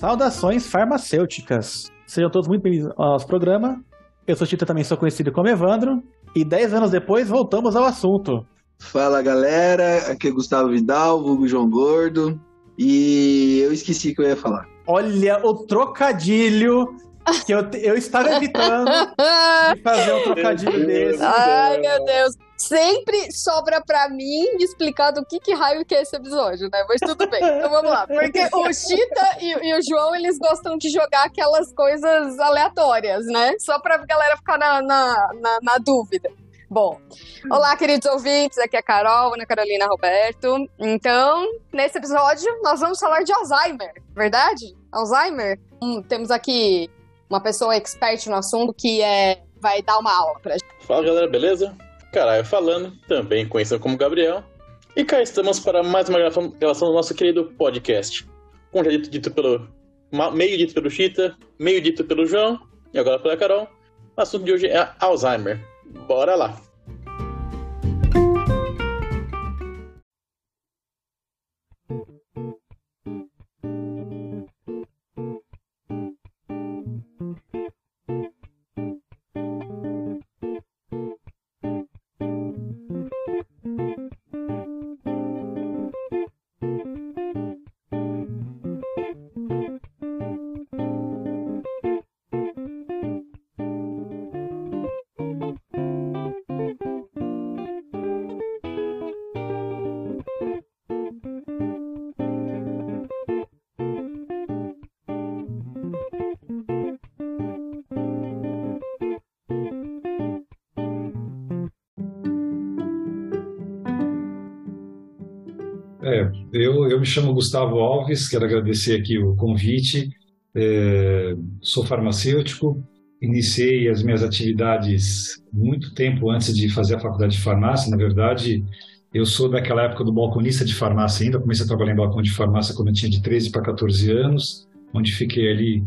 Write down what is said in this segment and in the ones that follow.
Saudações farmacêuticas. Sejam todos muito bem-vindos ao nosso programa. Eu sou Tita, também sou conhecido como Evandro. E dez anos depois, voltamos ao assunto. Fala galera, aqui é Gustavo Vidal, vulgo João Gordo. E eu esqueci o que eu ia falar. Olha o trocadilho que eu, eu estava evitando de fazer um trocadilho desse. Ai, meu Deus. Sempre sobra pra mim explicar do que, que raio que é esse episódio, né? Mas tudo bem. Então vamos lá. Porque o Chita e, e, o João, eles gostam de jogar aquelas coisas aleatórias, né? Só pra galera ficar na, na, na, na dúvida. Bom, olá, queridos ouvintes, aqui é a Carol, Ana Carolina Roberto. Então, nesse episódio, nós vamos falar de Alzheimer, verdade? Alzheimer? Hum, temos aqui uma pessoa expert no assunto que é, vai dar uma aula pra gente. Fala, galera, beleza? Caralho falando, também conhecido como Gabriel. E cá estamos para mais uma gravação do nosso querido podcast. Como já dito, dito pelo... Meio dito pelo Chita, meio dito pelo João, e agora pela Carol. O assunto de hoje é Alzheimer. Bora lá! Eu, eu me chamo Gustavo Alves, quero agradecer aqui o convite. É, sou farmacêutico, iniciei as minhas atividades muito tempo antes de fazer a faculdade de farmácia. Na verdade, eu sou daquela época do balconista de farmácia ainda. Comecei a trabalhar em balcão de farmácia quando eu tinha de 13 para 14 anos, onde fiquei ali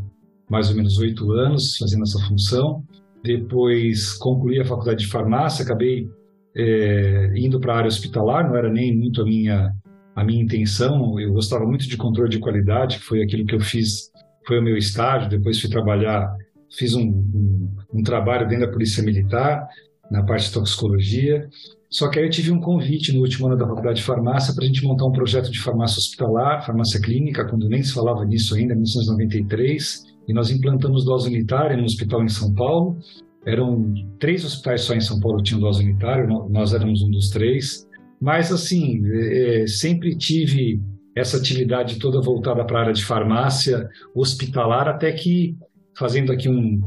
mais ou menos oito anos fazendo essa função. Depois concluí a faculdade de farmácia, acabei é, indo para a área hospitalar, não era nem muito a minha a minha intenção, eu gostava muito de controle de qualidade, que foi aquilo que eu fiz, foi o meu estágio, depois fui trabalhar, fiz um, um, um trabalho dentro da Polícia Militar, na parte de toxicologia, só que aí eu tive um convite no último ano da faculdade de farmácia para a gente montar um projeto de farmácia hospitalar, farmácia clínica, quando nem se falava nisso ainda, em 1993, e nós implantamos dose unitária no hospital em São Paulo. Eram três hospitais só em São Paulo que tinham dose unitária, nós éramos um dos três. Mas, assim, é, sempre tive essa atividade toda voltada para a área de farmácia hospitalar, até que, fazendo aqui um,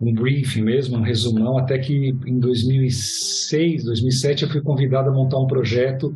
um briefing mesmo, um resumão, até que em 2006, 2007, eu fui convidado a montar um projeto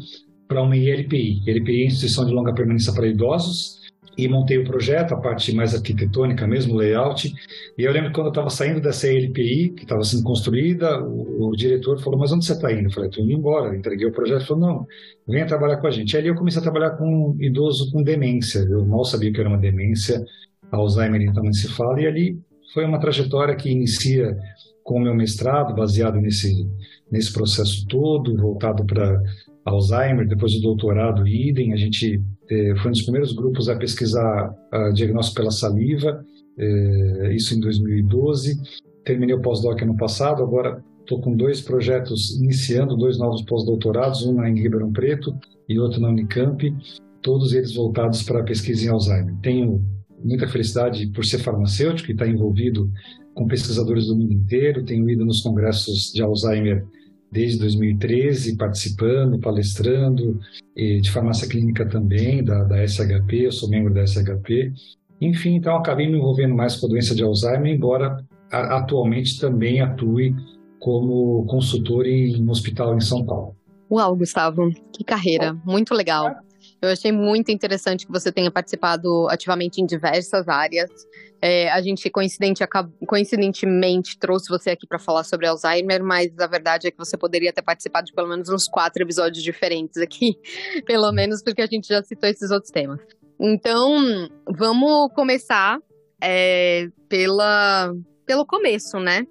para uma ILPI. ILPI é Instituição de Longa Permanência para Idosos, e montei o projeto, a parte mais arquitetônica mesmo, layout. E eu lembro que quando eu estava saindo dessa LPI, que estava sendo construída, o, o, diretor falou: Mas onde você está indo? Eu falei: Estou indo embora. entreguei o projeto. Ele falou: Não, venha trabalhar com a gente. E ali eu comecei a trabalhar com um idoso com demência. Eu mal sabia que era uma demência, Alzheimer então não se fala. E ali foi uma trajetória que inicia com o meu mestrado, baseado nesse, nesse processo todo, voltado para Alzheimer, depois o doutorado, idem. A gente é, foi um dos primeiros grupos a pesquisar a diagnóstico pela saliva, é, isso em 2012. Terminei o pós-doc ano passado, agora estou com dois projetos iniciando, dois novos pós-doutorados, um em Ribeirão Preto e outro na Unicamp, todos eles voltados para a pesquisa em Alzheimer. Tenho muita felicidade por ser farmacêutico e estar envolvido com pesquisadores do mundo inteiro, tenho ido nos congressos de Alzheimer desde 2013, participando, palestrando, de farmácia clínica também, da, da SHP, eu sou membro da SHP. Enfim, então acabei me envolvendo mais com a doença de Alzheimer, embora atualmente também atue como consultor em um hospital em São Paulo. Uau, Gustavo, que carreira, muito legal. Eu achei muito interessante que você tenha participado ativamente em diversas áreas. É, a gente coincidente, coincidentemente trouxe você aqui para falar sobre Alzheimer, mas a verdade é que você poderia ter participado de pelo menos uns quatro episódios diferentes aqui, pelo menos porque a gente já citou esses outros temas. Então, vamos começar é, pela, pelo começo, né?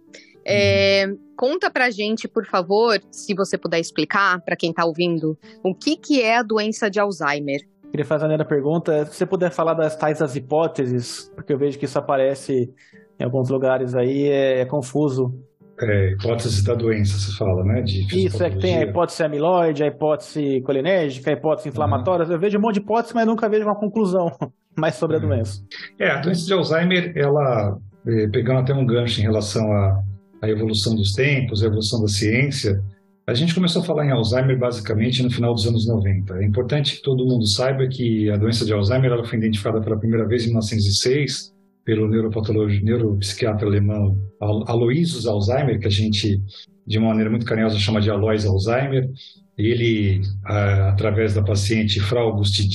É, conta pra gente, por favor, se você puder explicar para quem tá ouvindo, o que, que é a doença de Alzheimer. Queria fazer uma pergunta. Se você puder falar das tais das hipóteses, porque eu vejo que isso aparece em alguns lugares aí, é, é confuso. É, hipótese da doença, se fala, né? De Isso, é que tem a hipótese amiloide, a hipótese colinérgica, a hipótese inflamatória. Uhum. Eu vejo um monte de hipóteses, mas nunca vejo uma conclusão mais sobre a uhum. doença. É, a doença de Alzheimer, ela, é, pegando até um gancho em relação à, à evolução dos tempos, a evolução da ciência, a gente começou a falar em Alzheimer basicamente no final dos anos 90. É importante que todo mundo saiba que a doença de Alzheimer ela foi identificada pela primeira vez em 1906 pelo neuropsiquiatra alemão Aloysius Alzheimer, que a gente, de uma maneira muito carinhosa, chama de Alois Alzheimer. Ele, através da paciente Frau Auguste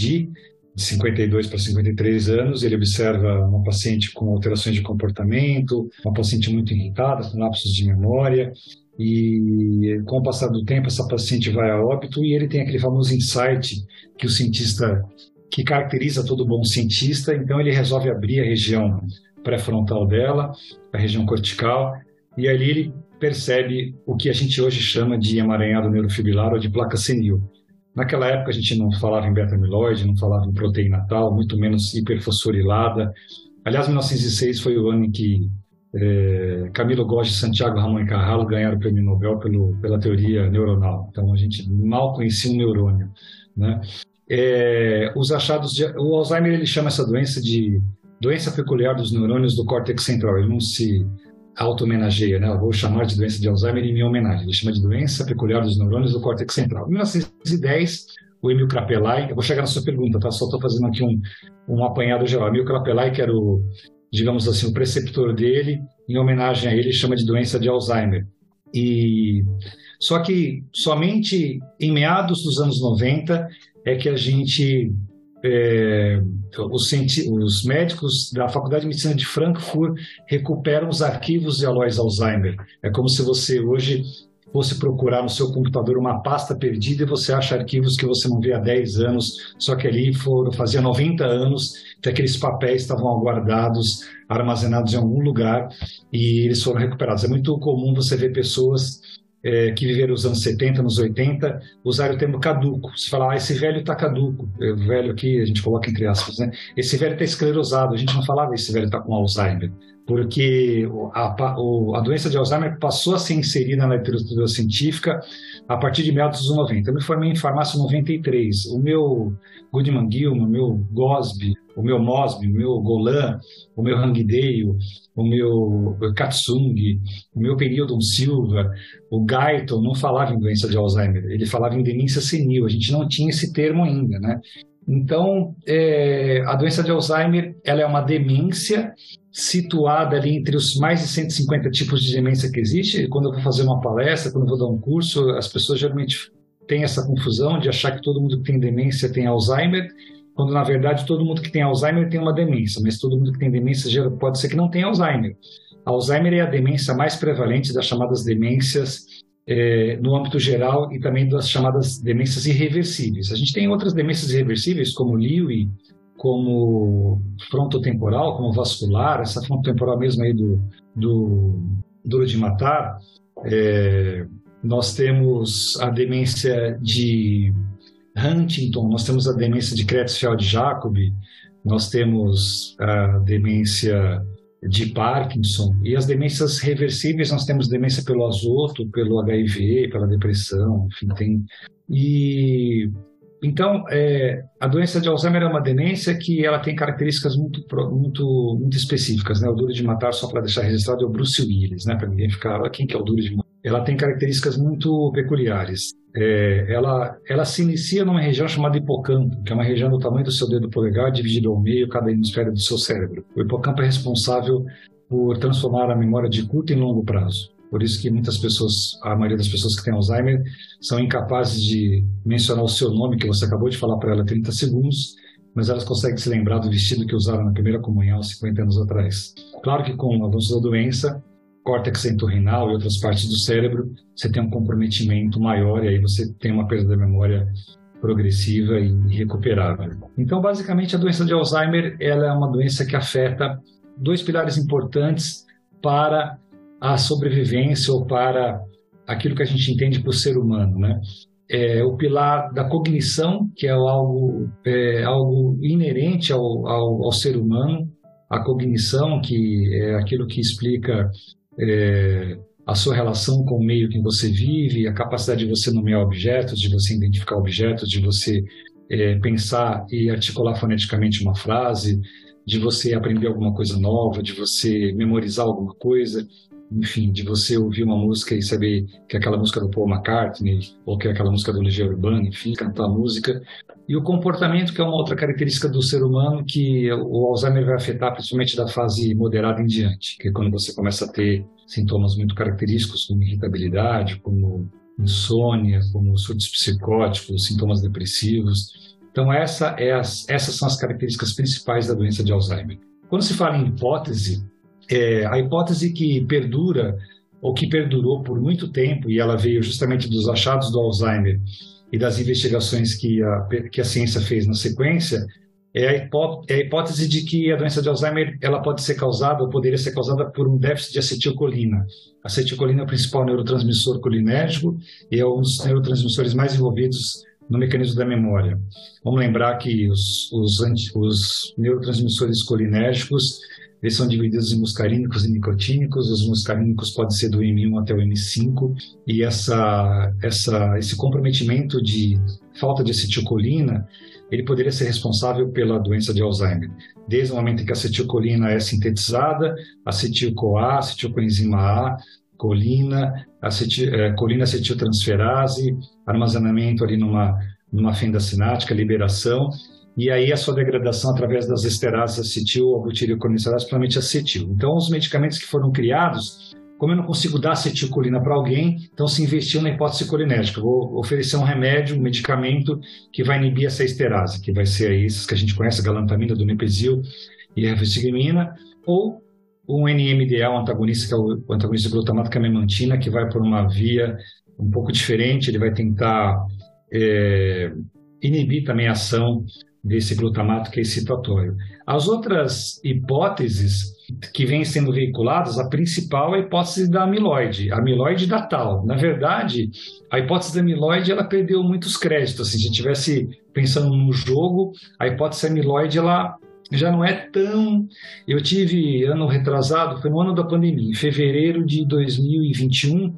de 52 para 53 anos, ele observa uma paciente com alterações de comportamento, uma paciente muito irritada, com lapsos de memória, e com o passar do tempo essa paciente vai a óbito e ele tem aquele famoso insight que o cientista que caracteriza todo bom cientista, então ele resolve abrir a região pré-frontal dela, a região cortical, e ali ele percebe o que a gente hoje chama de emaranhado neurofibrilar ou de placa senil. Naquela época a gente não falava em beta-amiloide, não falava em proteína tal, muito menos hiperfosforilada. Aliás, 1906 foi o ano em que é, Camilo Góes e Santiago Ramon Carralo ganharam o prêmio Nobel pelo, pela teoria neuronal. Então a gente mal conhecia um neurônio, né? é, os achados de, o Alzheimer ele chama essa doença de doença peculiar dos neurônios do córtex central. Ele não se auto-homenageia, né? Eu vou chamar de doença de Alzheimer em minha homenagem. Ele chama de doença peculiar dos neurônios do córtex central. Em 1910, o Emil Krapelai, eu vou chegar na sua pergunta, tá? Só estou fazendo aqui um, um apanhado geral. Emil Krapelai, que era o, digamos assim, o preceptor dele, em homenagem a ele, chama de doença de Alzheimer. E só que somente em meados dos anos 90 é que a gente é, os, os, médicos da Faculdade de Medicina de Frankfurt recuperam os arquivos de Alois Alzheimer. É como se você hoje fosse procurar no seu computador uma pasta perdida e você acha arquivos que você não vê há 10 anos, só que ali foram, fazia 90 anos que aqueles papéis estavam guardados, armazenados em algum lugar e eles foram recuperados. É muito comum você ver pessoas é, que viveram nos anos 70, nos 80, usaram o termo caduco. Se falar, ah, esse velho está caduco, é, o velho aqui, a gente coloca entre aspas, né? Esse velho está esclerosado, a gente não falava esse velho está com Alzheimer, porque a, a, doença de Alzheimer passou a ser inserida na literatura científica a partir de meados dos 90. Eu me formei em farmácia em 93. O meu Goodman Gilman, o meu Gosby, o meu Mosby, o meu Golan, o meu Hangdale, o meu Katsung, o meu Período Silva, o Guyton não falava em doença de Alzheimer, ele falava em demência senil. A gente não tinha esse termo ainda, né? Então, é, a doença de Alzheimer ela é uma demência situada ali entre os mais de 150 tipos de demência que existe. Quando eu vou fazer uma palestra, quando eu vou dar um curso, as pessoas geralmente têm essa confusão de achar que todo mundo que tem demência tem Alzheimer, quando na verdade todo mundo que tem Alzheimer tem uma demência, mas todo mundo que tem demência pode ser que não tenha Alzheimer. Alzheimer é a demência mais prevalente das chamadas demências é, no âmbito geral e também das chamadas demências irreversíveis. A gente tem outras demências irreversíveis, como Lewy, como frontotemporal, como vascular, essa frontotemporal mesmo aí do, do duro de matar. É, nós temos a demência de Huntington, nós temos a demência de Creutzfeldt-Jakob, nós temos a demência de Parkinson. E as demências reversíveis, nós temos demência pelo azoto, pelo HIV, pela depressão, enfim, tem. E então, é, a doença de Alzheimer é uma demência que ela tem características muito, muito, muito específicas. Né? O duro de matar, só para deixar registrado, é o Bruce Willis, né? para ninguém ficar, ah, quem que é o duro de matar? Ela tem características muito peculiares. É, ela, ela se inicia numa região chamada hipocampo, que é uma região do tamanho do seu dedo polegar, dividido ao meio, cada hemisfério do seu cérebro. O hipocampo é responsável por transformar a memória de curto em longo prazo. Por isso que muitas pessoas, a maioria das pessoas que têm Alzheimer, são incapazes de mencionar o seu nome, que você acabou de falar para ela 30 segundos, mas elas conseguem se lembrar do vestido que usaram na primeira comunhão 50 anos atrás. Claro que com o avanço da doença, córtex entorrinal e outras partes do cérebro, você tem um comprometimento maior e aí você tem uma perda da memória progressiva e irrecuperável. Então, basicamente, a doença de Alzheimer ela é uma doença que afeta dois pilares importantes para a sobrevivência ou para aquilo que a gente entende por ser humano, né? é, o pilar da cognição, que é algo, é, algo inerente ao, ao, ao, ser humano, a cognição, que é aquilo que explica é, a sua relação com o meio que você vive, a capacidade de você nomear objetos, de você identificar objetos, de você é, pensar e articular foneticamente uma frase, de você aprender alguma coisa nova, de você memorizar alguma coisa enfim, de você ouvir uma música e saber que é aquela música do Paul McCartney ou que é aquela música do Legião Urbana, enfim, cantar a música. E o comportamento, que é uma outra característica do ser humano que o Alzheimer vai afetar principalmente da fase moderada em diante, que é quando você começa a ter sintomas muito característicos como irritabilidade, como insônia, como surtos psicóticos, sintomas depressivos. Então essa é as, essas são as características principais da doença de Alzheimer. Quando se fala em hipótese, é, a hipótese que perdura ou que perdurou por muito tempo e ela veio justamente dos achados do Alzheimer e das investigações que a, que a ciência fez na sequência é a, hipó é a hipótese de que a doença de Alzheimer ela pode ser causada ou poderia ser causada por um déficit de acetilcolina. A acetilcolina é o principal neurotransmissor colinérgico e é um dos neurotransmissores mais envolvidos no mecanismo da memória. Vamos lembrar que os, os, os neurotransmissores colinérgicos eles são divididos em muscarínicos e nicotínicos. Os muscarínicos podem ser do M1 até o M5 e essa, essa, esse comprometimento de falta de acetilcolina ele poderia ser responsável pela doença de Alzheimer. Desde o momento em que a acetilcolina é sintetizada, acetil-CoA, acetilcoenzima A, colina, acetil, é, colina acetiltransferase, armazenamento ali numa, numa fenda sináptica, liberação, e aí a sua degradação através das esterases acetil ou butiricolinesterase, principalmente acetil. Então, os medicamentos que foram criados, como eu não consigo dar acetilcolina para alguém, então se investiu na hipótese colinérgica. Vou oferecer um remédio, um medicamento que vai inibir essa esterase, que vai ser aí esses que a gente conhece, galantamina, donepezil e revestigmina, ou um NMDA, um antagonista, que é o antagonista glutamato, que é a memantina, que vai por uma via um pouco diferente, ele vai tentar é, inibir também a ação desse glutamato que é excitatório. As outras hipóteses que vêm sendo veiculadas, a principal é a hipótese da amiloide, a amiloide da tal. Na verdade, a hipótese da amiloide ela perdeu muitos créditos. Assim, se a gente estivesse pensando no jogo, a hipótese amiloide ela já não é tão. Eu tive ano retrasado, foi no ano da pandemia, em fevereiro de 2021.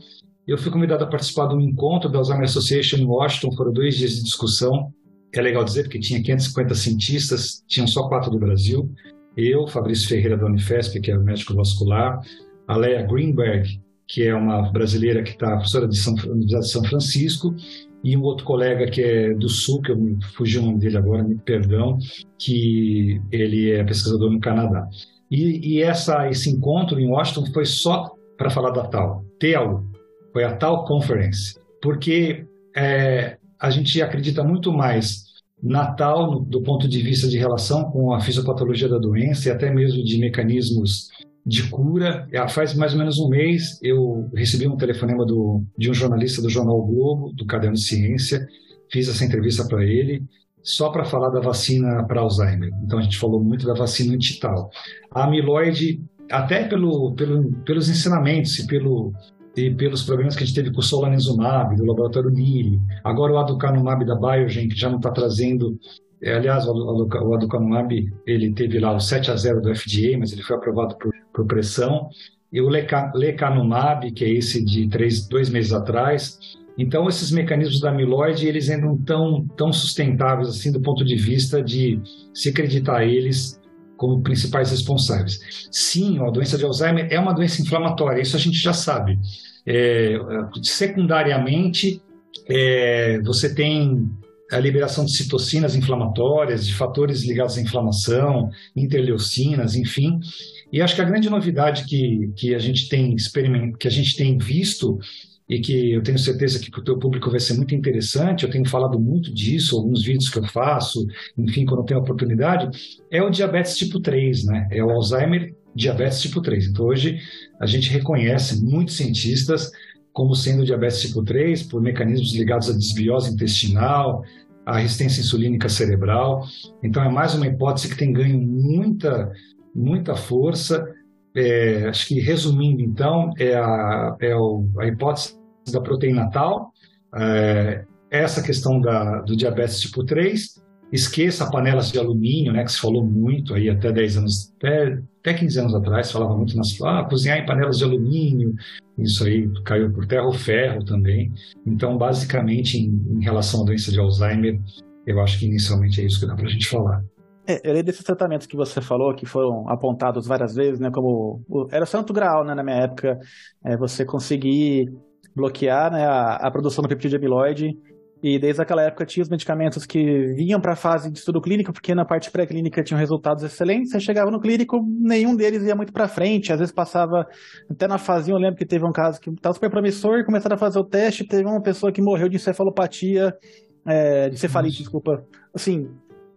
Eu fui convidado a participar de um encontro da Alzheimer Association em Washington, foram dois dias de discussão é legal dizer, porque tinha 550 cientistas, tinham só quatro do Brasil. Eu, Fabrício Ferreira da Unifesp, que é médico vascular, a Leia Greenberg, que é uma brasileira que está professora de São, Universidade de São Francisco, e um outro colega que é do Sul, que eu me fugi o nome dele agora, me perdão, que ele é pesquisador no Canadá. E, e essa, esse encontro em Washington foi só para falar da tal, TAU, foi a tal conference, porque é, a gente acredita muito mais Natal do ponto de vista de relação com a fisiopatologia da doença e até mesmo de mecanismos de cura. Faz mais ou menos um mês eu recebi um telefonema do, de um jornalista do jornal o Globo, do Caderno Ciência, fiz essa entrevista para ele só para falar da vacina para Alzheimer. Então a gente falou muito da vacina antital. A amiloide, até pelo, pelo, pelos ensinamentos e pelo, e pelos problemas que a gente teve com o Solanezumab, do laboratório Liri, agora o Aducanumab da Biogen, que já não está trazendo é, aliás, o aducanumab ele teve lá o 7 a 0 do FDA, mas ele foi aprovado por, por pressão. E o lecanumab, que é esse de três, dois meses atrás. Então, esses mecanismos da amiloide, eles ainda não estão tão sustentáveis assim do ponto de vista de se acreditar eles como principais responsáveis. Sim, a doença de Alzheimer é uma doença inflamatória, isso a gente já sabe. É, secundariamente, é, você tem a liberação de citocinas inflamatórias, de fatores ligados à inflamação, interleucinas, enfim. E acho que a grande novidade que, que a gente tem experiment, que a gente tem visto e que eu tenho certeza que para o teu público vai ser muito interessante, eu tenho falado muito disso, alguns vídeos que eu faço, enfim, quando eu tenho oportunidade, é o diabetes tipo 3, né? É o Alzheimer diabetes tipo 3. Então hoje a gente reconhece muitos cientistas como sendo diabetes tipo 3 por mecanismos ligados à desbiose intestinal, à resistência insulínica cerebral. Então é mais uma hipótese que tem ganho muita muita força. É, acho que resumindo então é a, é a hipótese da proteína tal, é, essa questão da, do diabetes tipo 3, esqueça panelas de alumínio, né, que se falou muito aí até 10 anos, até, até 15 anos atrás, falava muito nas ah, cozinhar em panelas de alumínio, isso aí caiu por terra, o ferro também. Então, basicamente, em, em relação à doença de Alzheimer, eu acho que inicialmente é isso que dá para a gente falar. É, eu desses tratamentos que você falou, que foram apontados várias vezes, né, como era o santo grau, né, na minha época, é, você conseguir bloquear né, a, a, produção do peptídeo de amiloide e desde aquela época tinha os medicamentos que vinham para a fase de estudo clínico, porque na parte pré-clínica tinham resultados excelentes, você chegava no clínico, nenhum deles ia muito para frente, às vezes passava até na fase, eu lembro que teve um caso que estava super promissor, começaram a fazer o teste, teve uma pessoa que morreu de encefalopatia, é, de cefalite, desculpa, assim,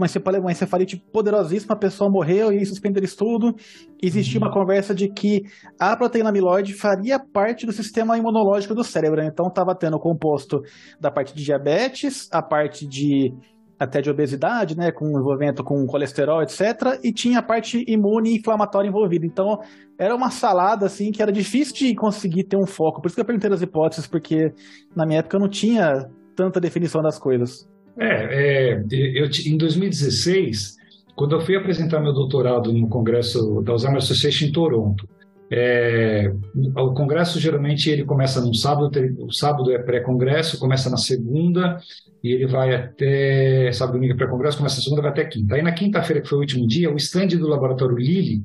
uma encefalite poderosíssima, a pessoa morreu e suspenderam estudo. Existia uhum. uma conversa de que a proteína amiloide faria parte do sistema imunológico do cérebro. Então estava tendo o composto da parte de diabetes, a parte de até de obesidade, né, com envolvimento com colesterol, etc, e tinha a parte imune e inflamatória envolvida. Então, era uma salada assim que era difícil de conseguir ter um foco. Por isso que eu perguntei as hipóteses, porque na minha época eu não tinha tanta definição das coisas. É, é eu, em 2016, quando eu fui apresentar meu doutorado no congresso da Alzheimer Association em Toronto, é, o congresso geralmente ele começa no sábado, o sábado é pré-congresso, começa na segunda e ele vai até sábado, domingo é pré-congresso, começa na segunda, vai até quinta. Aí na quinta-feira, que foi o último dia, o stand do laboratório Lilly,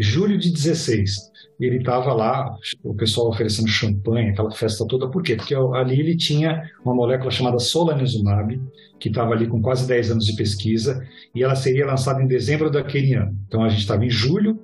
julho de 16, ele estava lá, o pessoal oferecendo champanhe, aquela festa toda. Por quê? Porque ali ele tinha uma molécula chamada solanezumab, que estava ali com quase 10 anos de pesquisa, e ela seria lançada em dezembro daquele ano. Então a gente estava em julho,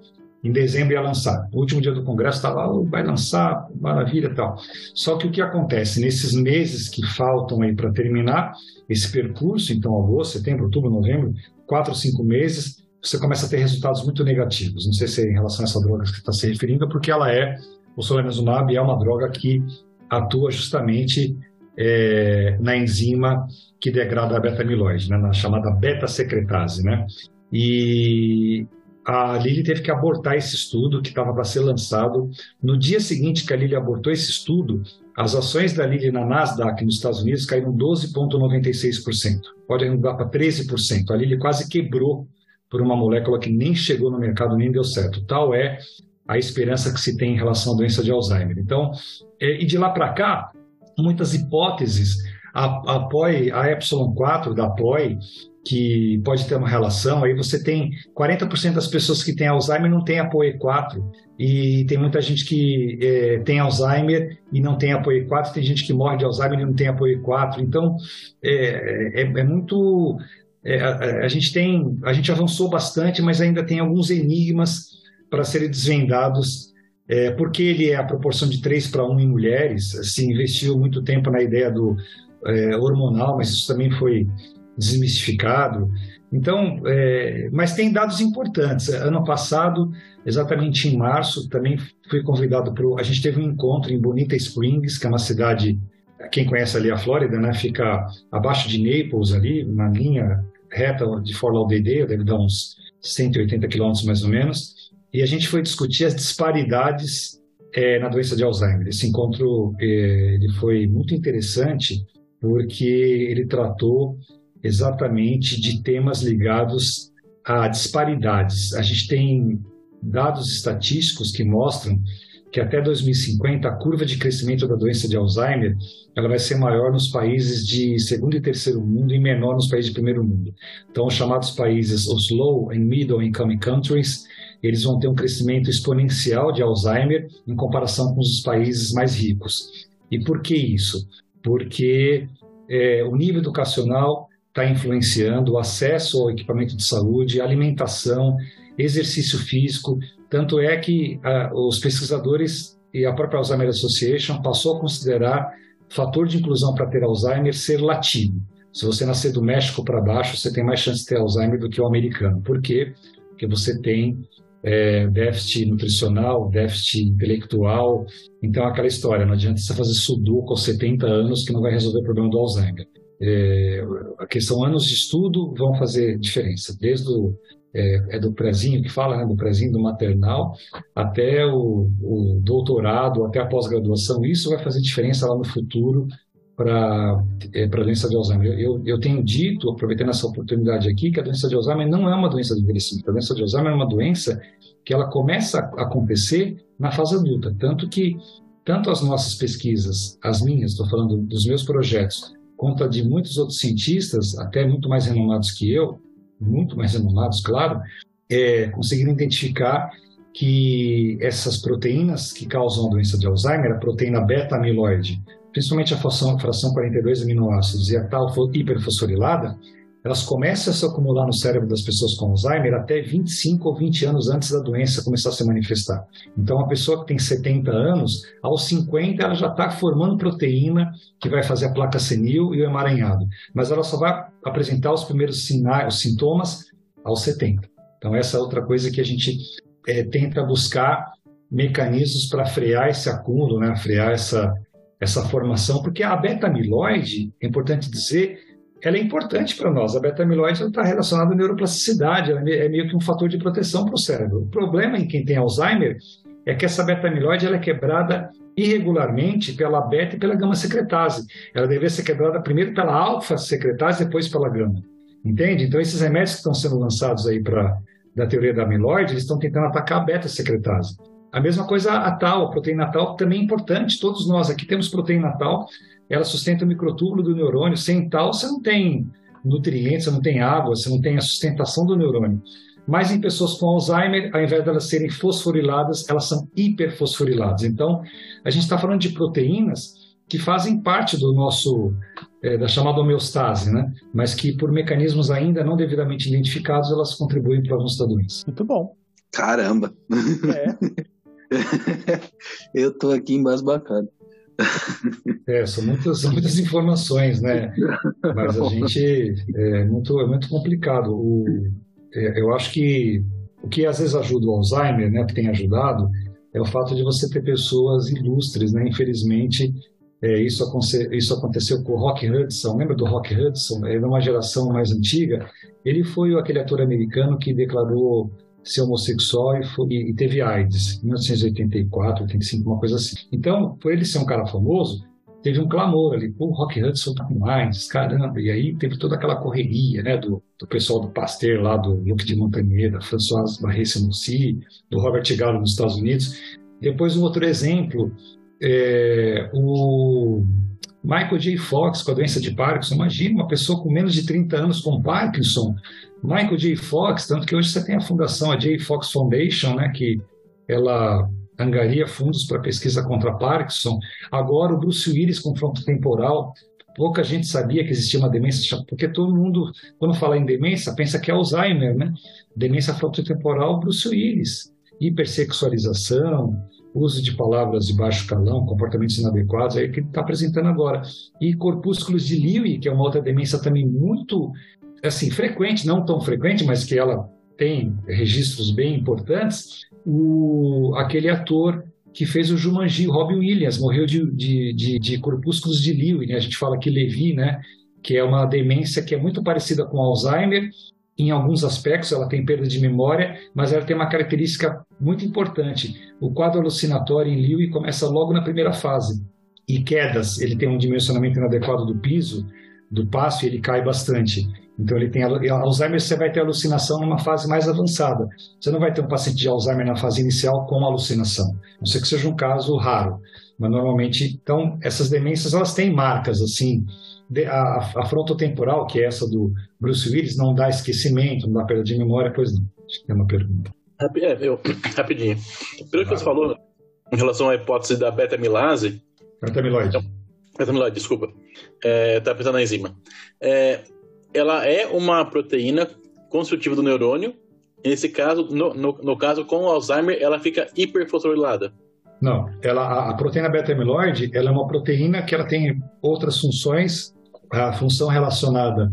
em dezembro ia lançar. No último dia do congresso estava, oh, vai lançar, maravilha e tal. Só que o que acontece nesses meses que faltam aí para terminar esse percurso, então agosto, setembro, outubro, novembro, quatro, cinco meses, você começa a ter resultados muito negativos. Não sei se é em relação a essa droga que você está se referindo, porque ela é, o solanezumab é uma droga que atua justamente é, na enzima que degrada a beta-amiloide, né, na chamada beta-secretase, né? E a Lilly teve que abortar esse estudo que estava para ser lançado. No dia seguinte que a Lilly abortou esse estudo, as ações da Lilly na Nasdaq nos Estados Unidos caíram 12,96%. Pode arredondar para 13%. A Lilly quase quebrou por uma molécula que nem chegou no mercado nem deu certo. Tal é a esperança que se tem em relação à doença de Alzheimer. Então, é, e de lá para cá, muitas hipóteses. A, a a Epsilon 4 da POI, que pode ter uma relação, aí você tem 40% das pessoas que têm Alzheimer não têm ApoE4, e tem muita gente que é, tem Alzheimer e não tem ApoE4, tem gente que morre de Alzheimer e não tem ApoE4, então é, é, é muito é, a, a, gente tem, a gente avançou bastante, mas ainda tem alguns enigmas para serem desvendados. É, porque ele é a proporção de 3 para 1 em mulheres, se investiu muito tempo na ideia do é, hormonal, mas isso também foi desmistificado. Então, é, mas tem dados importantes. Ano passado, exatamente em março, também fui convidado para. A gente teve um encontro em Bonita Springs, que é uma cidade, quem conhece ali a Flórida, né, fica abaixo de Naples, ali, na linha reta de Fort Lauderdale, deve dar uns 180 quilômetros mais ou menos, e a gente foi discutir as disparidades é, na doença de Alzheimer. Esse encontro é, ele foi muito interessante porque ele tratou exatamente de temas ligados a disparidades. A gente tem dados estatísticos que mostram que até 2050 a curva de crescimento da doença de Alzheimer ela vai ser maior nos países de segundo e terceiro mundo e menor nos países de primeiro mundo. Então, os chamados países, os low and middle income countries, eles vão ter um crescimento exponencial de Alzheimer em comparação com os países mais ricos. E por que isso? Porque é, o nível educacional está influenciando o acesso ao equipamento de saúde, alimentação, exercício físico, tanto é que uh, os pesquisadores e a própria Alzheimer Association passou a considerar fator de inclusão para ter Alzheimer ser latino. Se você nascer do México para baixo, você tem mais chance de ter Alzheimer do que o americano. Por quê? Porque você tem é, déficit nutricional, déficit intelectual. Então, aquela história, não adianta você fazer sudoku aos 70 anos que não vai resolver o problema do Alzheimer. É, a questão anos de estudo vão fazer diferença, desde o é, é do prezinho que fala, né, do prezinho do maternal, até o, o doutorado, até a pós-graduação. Isso vai fazer diferença lá no futuro para é, a doença de Alzheimer. Eu, eu tenho dito, aproveitando essa oportunidade aqui, que a doença de Alzheimer não é uma doença de envelhecimento. A doença de Alzheimer é uma doença que ela começa a acontecer na fase adulta. Tanto que, tanto as nossas pesquisas, as minhas, estou falando dos meus projetos, quanto a de muitos outros cientistas, até muito mais renomados que eu, muito mais renomados, claro, é, conseguiram identificar que essas proteínas que causam a doença de Alzheimer, a proteína beta-amiloide, principalmente a fração, fração 42 aminoácidos e a tal hiperfosforilada, elas começam a se acumular no cérebro das pessoas com Alzheimer até 25 ou 20 anos antes da doença começar a se manifestar. Então, a pessoa que tem 70 anos, aos 50, ela já está formando proteína que vai fazer a placa senil e o emaranhado. Mas ela só vai apresentar os primeiros sinais, os sintomas aos 70. Então, essa é outra coisa que a gente é, tenta buscar mecanismos para frear esse acúmulo, né? frear essa, essa formação, porque a beta-amiloide, é importante dizer, ela é importante para nós. A beta-amiloide está relacionada à neuroplasticidade, ela é meio que um fator de proteção para o cérebro. O problema em quem tem Alzheimer é que essa beta-amiloide é quebrada irregularmente pela beta e pela gama-secretase. Ela deveria ser quebrada primeiro pela alfa-secretase, depois pela gama. Entende? Então, esses remédios que estão sendo lançados aí para da teoria da amiloide, eles estão tentando atacar a beta-secretase. A mesma coisa a tal, a proteína tal, também é importante. Todos nós aqui temos proteína tal, ela sustenta o microtúbulo do neurônio. Sem tal, você não tem nutrientes, você não tem água, você não tem a sustentação do neurônio. Mas em pessoas com Alzheimer, ao invés de elas serem fosforiladas, elas são hiperfosforiladas. Então, a gente está falando de proteínas que fazem parte do nosso é, da chamada homeostase, né? Mas que por mecanismos ainda não devidamente identificados elas contribuem para avanço da doença. Muito bom. Caramba. É. Eu tô aqui embasbacado. É, são muitas, são muitas informações, né? Mas a gente é muito, é muito complicado. O, é, eu acho que o que às vezes ajuda o Alzheimer, né, que tem ajudado, é o fato de você ter pessoas ilustres, né? Infelizmente, é, isso, isso aconteceu com o Rock Hudson. Lembra do Rock Hudson? Ele é uma geração mais antiga. Ele foi aquele ator americano que declarou ser homossexual e, foi, e, teve AIDS em 1984, 85, uma coisa assim. Então, por ele ser um cara famoso, teve um clamor ali, pô, o Rock Hudson tá com AIDS, caramba. E aí teve toda aquela correria, né, do, do pessoal do Pasteur lá, do Luc de Montagnier, da Françoise Barré-Senoussi, do Robert Gallo nos Estados Unidos. Depois, um outro exemplo, é, o Michael J. Fox com a doença de Parkinson. Imagina uma pessoa com menos de 30 anos com Parkinson. Michael J. Fox, tanto que hoje você tem a fundação, a J. Fox Foundation, né, que ela angaria fundos para pesquisa contra Parkinson. Agora o Bruce Willis com fronto temporal. Pouca gente sabia que existia uma demência, porque todo mundo, quando fala em demência, pensa que é Alzheimer, né? Demência frontotemporal, Bruce Willis. Hipersexualização, uso de palavras de baixo calão, comportamentos inadequados, é o que ele está apresentando agora. E corpúsculos de Lewy, que é uma outra demência também muito assim frequente, não tão frequente, mas que ela tem registros bem importantes, o, aquele ator que fez o Jumanji, Robin Williams, morreu de, de, de, de corpúsculos de Lewy, né? a gente fala que Levi, né? que é uma demência que é muito parecida com Alzheimer, em alguns aspectos, ela tem perda de memória, mas ela tem uma característica muito importante. O quadro alucinatório em Lewy começa logo na primeira fase. E quedas, ele tem um dimensionamento inadequado do piso, do passo, e ele cai bastante. Então, ele tem Alzheimer, você vai ter alucinação numa fase mais avançada. Você não vai ter um paciente de Alzheimer na fase inicial com alucinação. A não ser que seja um caso raro. Mas normalmente, então, essas demências, elas têm marcas, assim, a, a frontotemporal, que é essa do Bruce Willis, não dá esquecimento, não dá perda de memória, pois não. Acho que é uma pergunta. É, eu, rapidinho. Pelo que você falou em relação à hipótese da beta-amilase. Beta-amiloide. Então, beta-amiloide, desculpa. É, tá pensando na enzima. É, ela é uma proteína construtiva do neurônio. Nesse caso, no, no, no caso com o Alzheimer, ela fica hiperfosforilada. Não, ela, a proteína beta-amiloide ela é uma proteína que ela tem outras funções. A função relacionada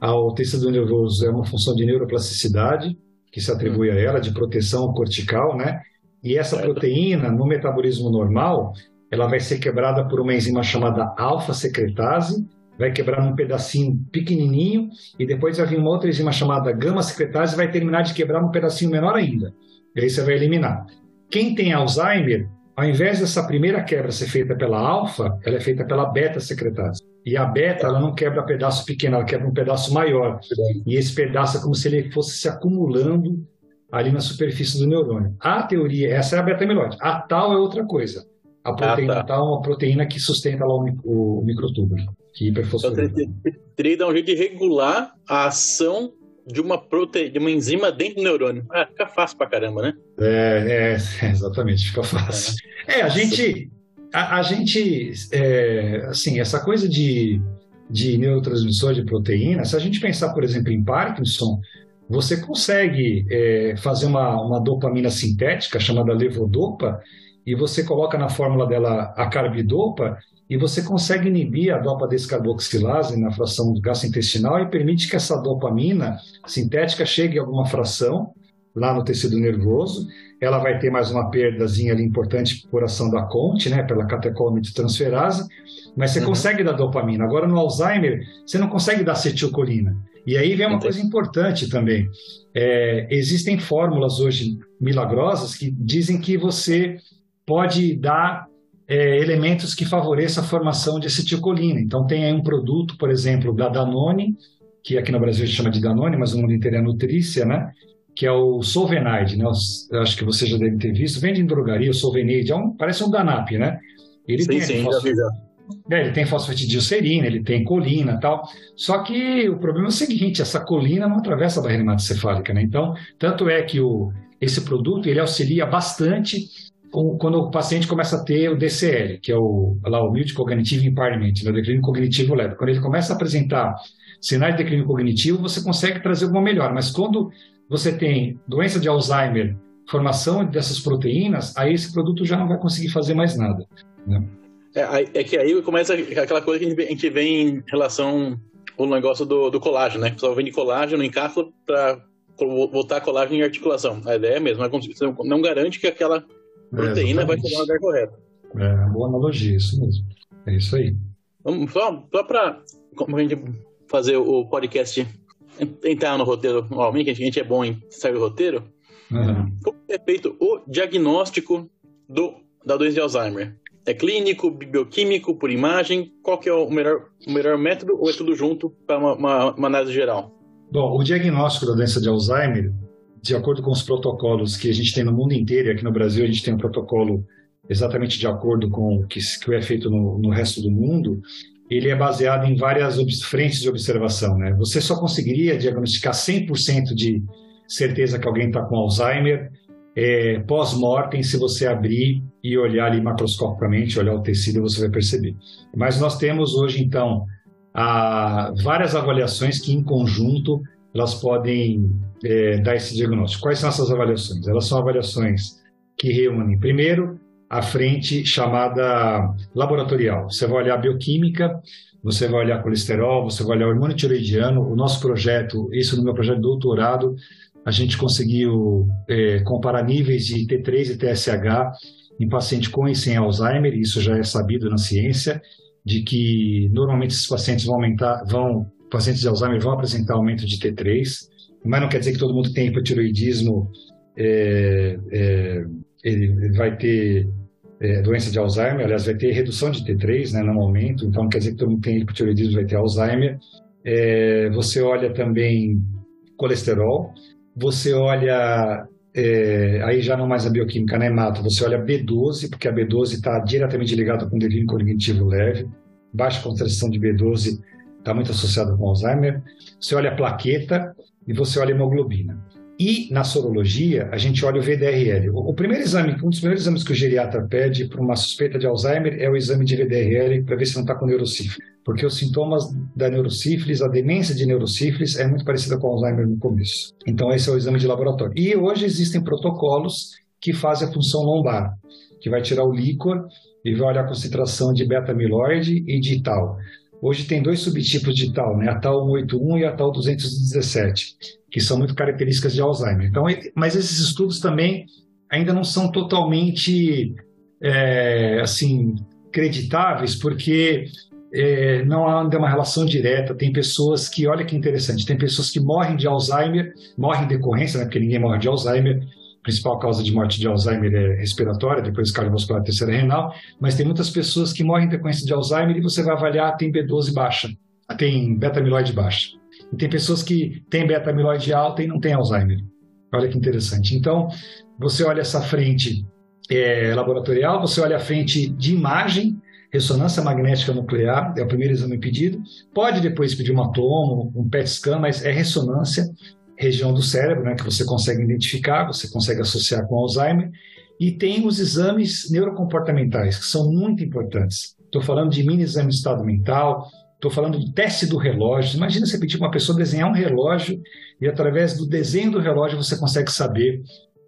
ao tecido nervoso é uma função de neuroplasticidade, que se atribui a ela, de proteção cortical, né? E essa proteína, no metabolismo normal, ela vai ser quebrada por uma enzima chamada alfa-secretase, vai quebrar num pedacinho pequenininho, e depois vai vir uma outra enzima chamada gama-secretase e vai terminar de quebrar num pedacinho menor ainda. E aí você vai eliminar. Quem tem Alzheimer ao invés dessa primeira quebra ser feita pela alfa, ela é feita pela beta secretase. E a beta, ela não quebra pedaço pequeno, ela quebra um pedaço maior. E esse pedaço é como se ele fosse se acumulando ali na superfície do neurônio. A teoria, essa é a beta-amiloide. A tal é outra coisa. A proteína ah, tá. tal é uma proteína que sustenta lá o, o microtúbulo, que. Então, teria que dar um jeito de regular a ação de uma prote... de uma enzima dentro do neurônio. Ah, fica fácil pra caramba, né? É, é exatamente, fica fácil. É, é a gente, a, a gente, é, assim, essa coisa de, de neurotransmissor de proteína, se a gente pensar, por exemplo, em Parkinson, você consegue é, fazer uma, uma dopamina sintética chamada levodopa e você coloca na fórmula dela a carbidopa e você consegue inibir a dopa descarboxilase na fração gastrointestinal e permite que essa dopamina sintética chegue a alguma fração lá no tecido nervoso. Ela vai ter mais uma perdazinha ali importante por ação da CONT, né, pela catecolamidotransferase, mas você uhum. consegue dar dopamina. Agora no Alzheimer, você não consegue dar acetilcolina. E aí vem uma Entendi. coisa importante também. É, existem fórmulas hoje milagrosas que dizem que você pode dar é, elementos que favoreçam a formação de acetilcolina. Então, tem aí um produto, por exemplo, da Danone, que aqui no Brasil a gente chama de Danone, mas no mundo inteiro é Nutrícia, né? que é o Solvenide, né? Eu acho que você já deve ter visto. Vende em drogaria o Solvenide, é um, parece um Danap, né? Ele sim, tem sim, fosfo... é, ele tem fosfatidilcerina, ele tem colina tal. Só que o problema é o seguinte, essa colina não atravessa a barreira hematocefálica, né? Então, tanto é que o, esse produto ele auxilia bastante quando o paciente começa a ter o DCL, que é o, lá, o Cognitive Impairment, né, o declínio cognitivo leve. Quando ele começa a apresentar sinais de declínio cognitivo, você consegue trazer alguma melhora. Mas quando você tem doença de Alzheimer, formação dessas proteínas, aí esse produto já não vai conseguir fazer mais nada. Né? É, é, que aí começa aquela coisa que a gente vê em relação ao negócio do, do colágeno, né? O pessoal vende colágeno em cápsula para voltar colágeno em articulação. A ideia é mesmo, você não garante que aquela proteína é, vai chegar no lugar correto. É, boa analogia, isso mesmo. É isso aí. Vamos, só só para a gente fazer o podcast entrar no roteiro normalmente, a gente é bom em sair o roteiro. Uhum. Como é feito o diagnóstico do, da doença de Alzheimer? É clínico, bioquímico, por imagem? Qual que é o melhor, o melhor método ou é tudo junto para uma, uma, uma análise geral? Bom, o diagnóstico da doença de Alzheimer de acordo com os protocolos que a gente tem no mundo inteiro, aqui no Brasil a gente tem um protocolo exatamente de acordo com o que, que é feito no, no resto do mundo, ele é baseado em várias frentes de observação. Né? Você só conseguiria diagnosticar 100% de certeza que alguém está com Alzheimer é, pós-mortem se você abrir e olhar ali macroscopicamente, olhar o tecido, você vai perceber. Mas nós temos hoje, então, a, várias avaliações que, em conjunto, elas podem é, dar esse diagnóstico. Quais são essas avaliações? Elas são avaliações que reúnem, primeiro, a frente chamada laboratorial. Você vai olhar bioquímica, você vai olhar colesterol, você vai olhar hormônio tiroidiano. O nosso projeto, isso no meu projeto de doutorado, a gente conseguiu é, comparar níveis de T3 e TSH em paciente com e sem Alzheimer, isso já é sabido na ciência, de que normalmente esses pacientes vão aumentar, vão pacientes de Alzheimer vão apresentar aumento de T3, mas não quer dizer que todo mundo que tem hipotiroidismo é, é, ele vai ter é, doença de Alzheimer, aliás, vai ter redução de T3, né, não aumento, então não quer dizer que todo mundo que tem hipotiroidismo vai ter Alzheimer. É, você olha também colesterol, você olha, é, aí já não mais a bioquímica, né, Mato, você olha B12, porque a B12 está diretamente ligada com declínio cognitivo leve, baixa concentração de B12 está muito associado com Alzheimer. Você olha a plaqueta e você olha a hemoglobina. E na sorologia, a gente olha o VDRL. O, primeiro exame, um dos primeiros exames que o geriatra pede para uma suspeita de Alzheimer é o exame de VDRL para ver se não está com neurosífilis. Porque os sintomas da neurosífilis, a demência de neurosífilis, é muito parecida com Alzheimer no começo. Então, esse é o exame de laboratório. E hoje existem protocolos que fazem a função lombar, que vai tirar o líquor e vai olhar a concentração de beta-amiloide e de tal. Hoje tem dois subtipos de tal, né? a tal 181 e a tal 217, que são muito características de Alzheimer. Então, mas esses estudos também ainda não são totalmente é, assim creditáveis, porque é, não há ainda uma relação direta. Tem pessoas que, olha que interessante, tem pessoas que morrem de Alzheimer, morrem em decorrência, né, porque ninguém morre de Alzheimer, principal causa de morte de Alzheimer é respiratória, depois cardiovascular, terceira renal, mas tem muitas pessoas que morrem em decorrência de Alzheimer e você vai avaliar, tem B12 baixa, tem beta-amiloide baixa. E tem pessoas que têm beta-amiloide alta e não têm Alzheimer. Olha que interessante. Então, você olha essa frente é, laboratorial, você olha a frente de imagem, ressonância magnética nuclear, é o primeiro exame pedido. Pode depois pedir uma tomo, um PET scan, mas é ressonância, região do cérebro, né, que você consegue identificar, você consegue associar com Alzheimer. E tem os exames neurocomportamentais, que são muito importantes. Estou falando de mini exame de estado mental, estou falando de teste do relógio. Imagina você pedir para uma pessoa desenhar um relógio e através do desenho do relógio você consegue saber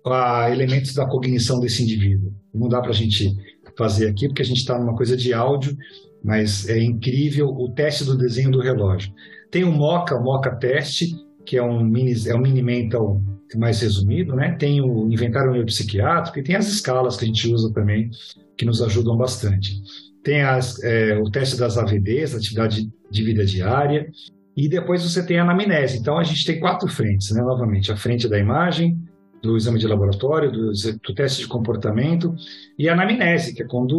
uh, elementos da cognição desse indivíduo. Não dá para a gente fazer aqui, porque a gente está numa coisa de áudio, mas é incrível o teste do desenho do relógio. Tem o MOCA, o MOCA Teste, que é um mini, é um mini mental mais resumido, né? Tem o inventário neuropsiquiátrico e tem as escalas que a gente usa também, que nos ajudam bastante. Tem as, é, o teste das AVDs, atividade de vida diária, e depois você tem a anamnese. Então a gente tem quatro frentes, né? Novamente, a frente da imagem, do exame de laboratório, do, do, teste de comportamento e a anamnese, que é quando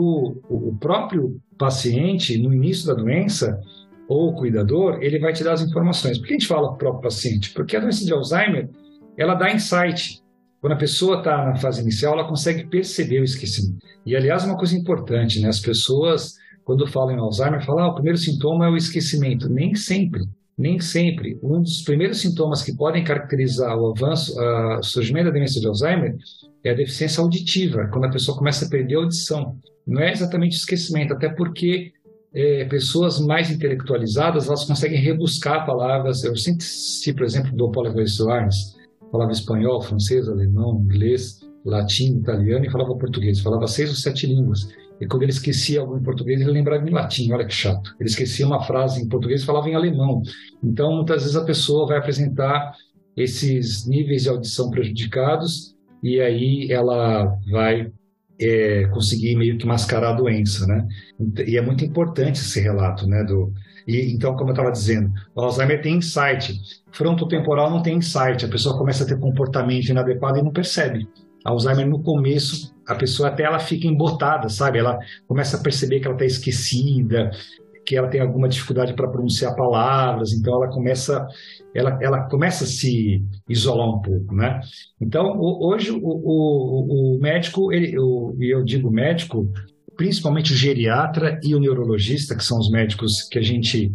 o, o próprio paciente, no início da doença, ou o cuidador, ele vai te dar as informações. Por que a gente fala próprio paciente? Porque a doença de Alzheimer, ela dá insight. Quando a pessoa está na fase inicial, ela consegue perceber o esquecimento. E, aliás, uma coisa importante, né? As pessoas, quando falam em Alzheimer, falam, ah, o primeiro sintoma é o esquecimento. Nem sempre. Nem sempre. Um dos primeiros sintomas que podem caracterizar o avanço, o surgimento da demência de Alzheimer é a deficiência auditiva, quando a pessoa começa a perder a audição. Não é exatamente esquecimento, até porque é, pessoas mais intelectualizadas elas conseguem rebuscar palavras. Eu sempre cito, por exemplo, do Paulo Soares, falava espanhol, francês, alemão, inglês, latim, italiano e falava português. Falava seis ou sete línguas. E quando ele esquecia algo em português, ele lembrava em latim, olha que chato. Ele esquecia uma frase em português e falava em alemão. Então, muitas vezes a pessoa vai apresentar esses níveis de audição prejudicados e aí ela vai é, conseguir meio que mascarar a doença, né? E é muito importante esse relato, né? Do, e, então, como eu estava dizendo, o Alzheimer tem insight, frontotemporal não tem insight, a pessoa começa a ter comportamento inadequado e não percebe. Alzheimer no começo, a pessoa até ela fica embotada, sabe? Ela começa a perceber que ela está esquecida, que ela tem alguma dificuldade para pronunciar palavras, então ela começa, ela, ela começa a se isolar um pouco, né? Então hoje o, o, o médico, ele, e eu digo médico, principalmente o geriatra e o neurologista, que são os médicos que a gente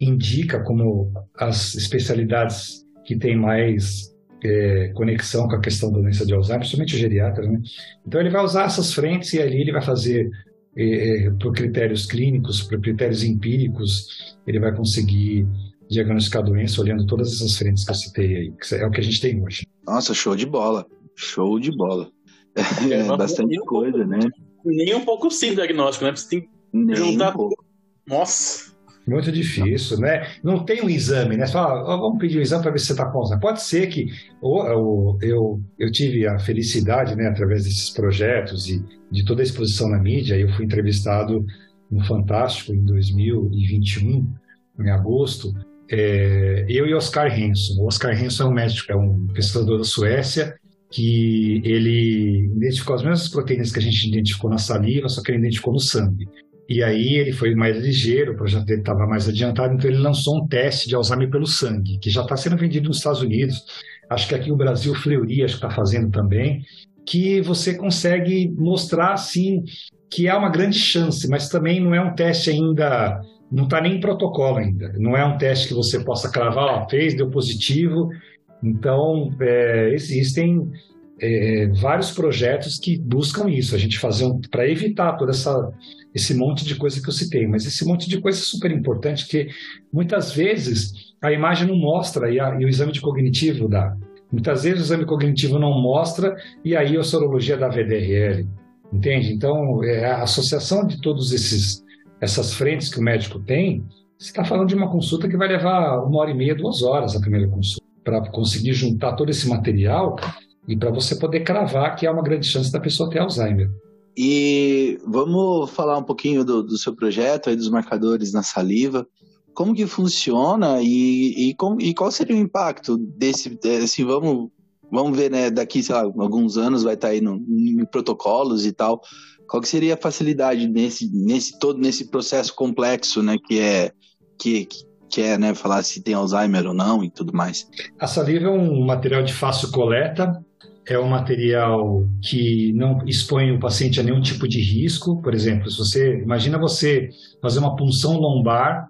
indica como as especialidades que têm mais é, conexão com a questão da doença de Alzheimer, principalmente o geriatra, né? Então ele vai usar essas frentes e ali ele vai fazer é, é por critérios clínicos, por critérios empíricos, ele vai conseguir diagnosticar a doença olhando todas essas frentes que eu citei aí, que é o que a gente tem hoje. Nossa, show de bola, show de bola. É, é bastante coisa, né? Nem um pouco sim diagnóstico, né? Você tem que juntar. Um Nossa! Muito difícil, né? Não tem um exame, né? Você fala, oh, vamos pedir um exame para ver se você está com Alzheimer. Pode ser que ou, ou, eu, eu tive a felicidade, né, através desses projetos e de toda a exposição na mídia, eu fui entrevistado no Fantástico em 2021, em agosto, é, eu e Oscar Henson. O Oscar Henson é um médico, é um pesquisador da Suécia, que ele identificou as mesmas proteínas que a gente identificou na saliva, só que ele identificou no sangue. E aí ele foi mais ligeiro, o projeto dele estava mais adiantado, então ele lançou um teste de Alzheimer pelo sangue, que já está sendo vendido nos Estados Unidos. Acho que aqui o Brasil, Fleury, acho que está fazendo também, que você consegue mostrar, assim, que há uma grande chance, mas também não é um teste ainda, não está nem em protocolo ainda. Não é um teste que você possa cravar, ó, fez, deu positivo. Então, é, existem é, vários projetos que buscam isso, a gente fazer um, para evitar toda essa esse monte de coisa que eu citei, mas esse monte de coisa é super importante, que muitas vezes a imagem não mostra e, a, e o exame de cognitivo dá. Muitas vezes o exame cognitivo não mostra e aí a sorologia da VDRL, entende? Então, é, a associação de todos esses essas frentes que o médico tem, você está falando de uma consulta que vai levar uma hora e meia, duas horas a primeira consulta, para conseguir juntar todo esse material e para você poder cravar que há uma grande chance da pessoa ter Alzheimer. E vamos falar um pouquinho do, do seu projeto aí dos marcadores na saliva. Como que funciona e, e, e qual seria o impacto desse, assim, vamos vamos ver, né, daqui, sei lá, alguns anos vai estar tá aí no, em protocolos e tal. Qual que seria a facilidade nesse, nesse todo nesse processo complexo, né, que é que, que é, né, falar se tem Alzheimer ou não e tudo mais? A saliva é um material de fácil coleta, é um material que não expõe o paciente a nenhum tipo de risco. Por exemplo, se você imagina você fazer uma punção lombar,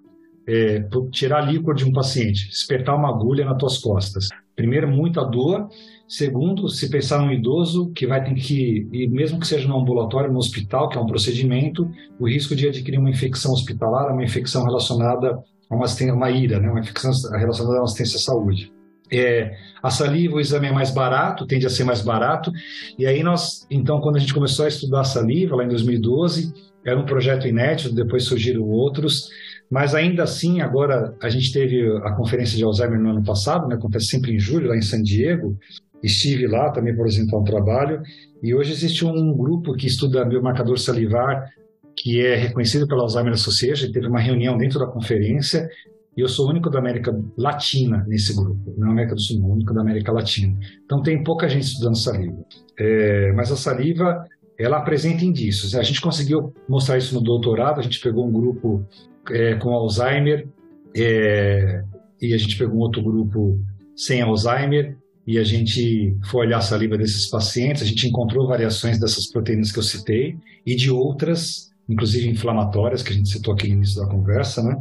é, tirar líquor de um paciente, espetar uma agulha nas tuas costas. Primeiro, muita dor. Segundo, se pensar num idoso que vai ter que, e mesmo que seja no ambulatório, no hospital, que é um procedimento, o risco de adquirir uma infecção hospitalar, uma infecção relacionada a uma, uma ira, né, uma infecção relacionada a uma assistência à saúde. É, a saliva, o exame é mais barato, tende a ser mais barato. E aí nós, então, quando a gente começou a estudar a saliva, lá em 2012, era um projeto inédito, depois surgiram outros, mas ainda assim, agora a gente teve a conferência de Alzheimer no ano passado, né, acontece sempre em julho, lá em San Diego, estive lá também para apresentar um trabalho, e hoje existe um grupo que estuda biomarcador salivar, que é reconhecido pela Alzheimer Association, teve uma reunião dentro da conferência, e eu sou o único da América Latina nesse grupo, não América do Sul, o único da América Latina. Então tem pouca gente estudando saliva. É, mas a saliva, ela apresenta indícios. A gente conseguiu mostrar isso no doutorado, a gente pegou um grupo é, com Alzheimer é, e a gente pegou um outro grupo sem Alzheimer e a gente foi olhar a saliva desses pacientes, a gente encontrou variações dessas proteínas que eu citei e de outras, inclusive inflamatórias, que a gente citou aqui no início da conversa, né?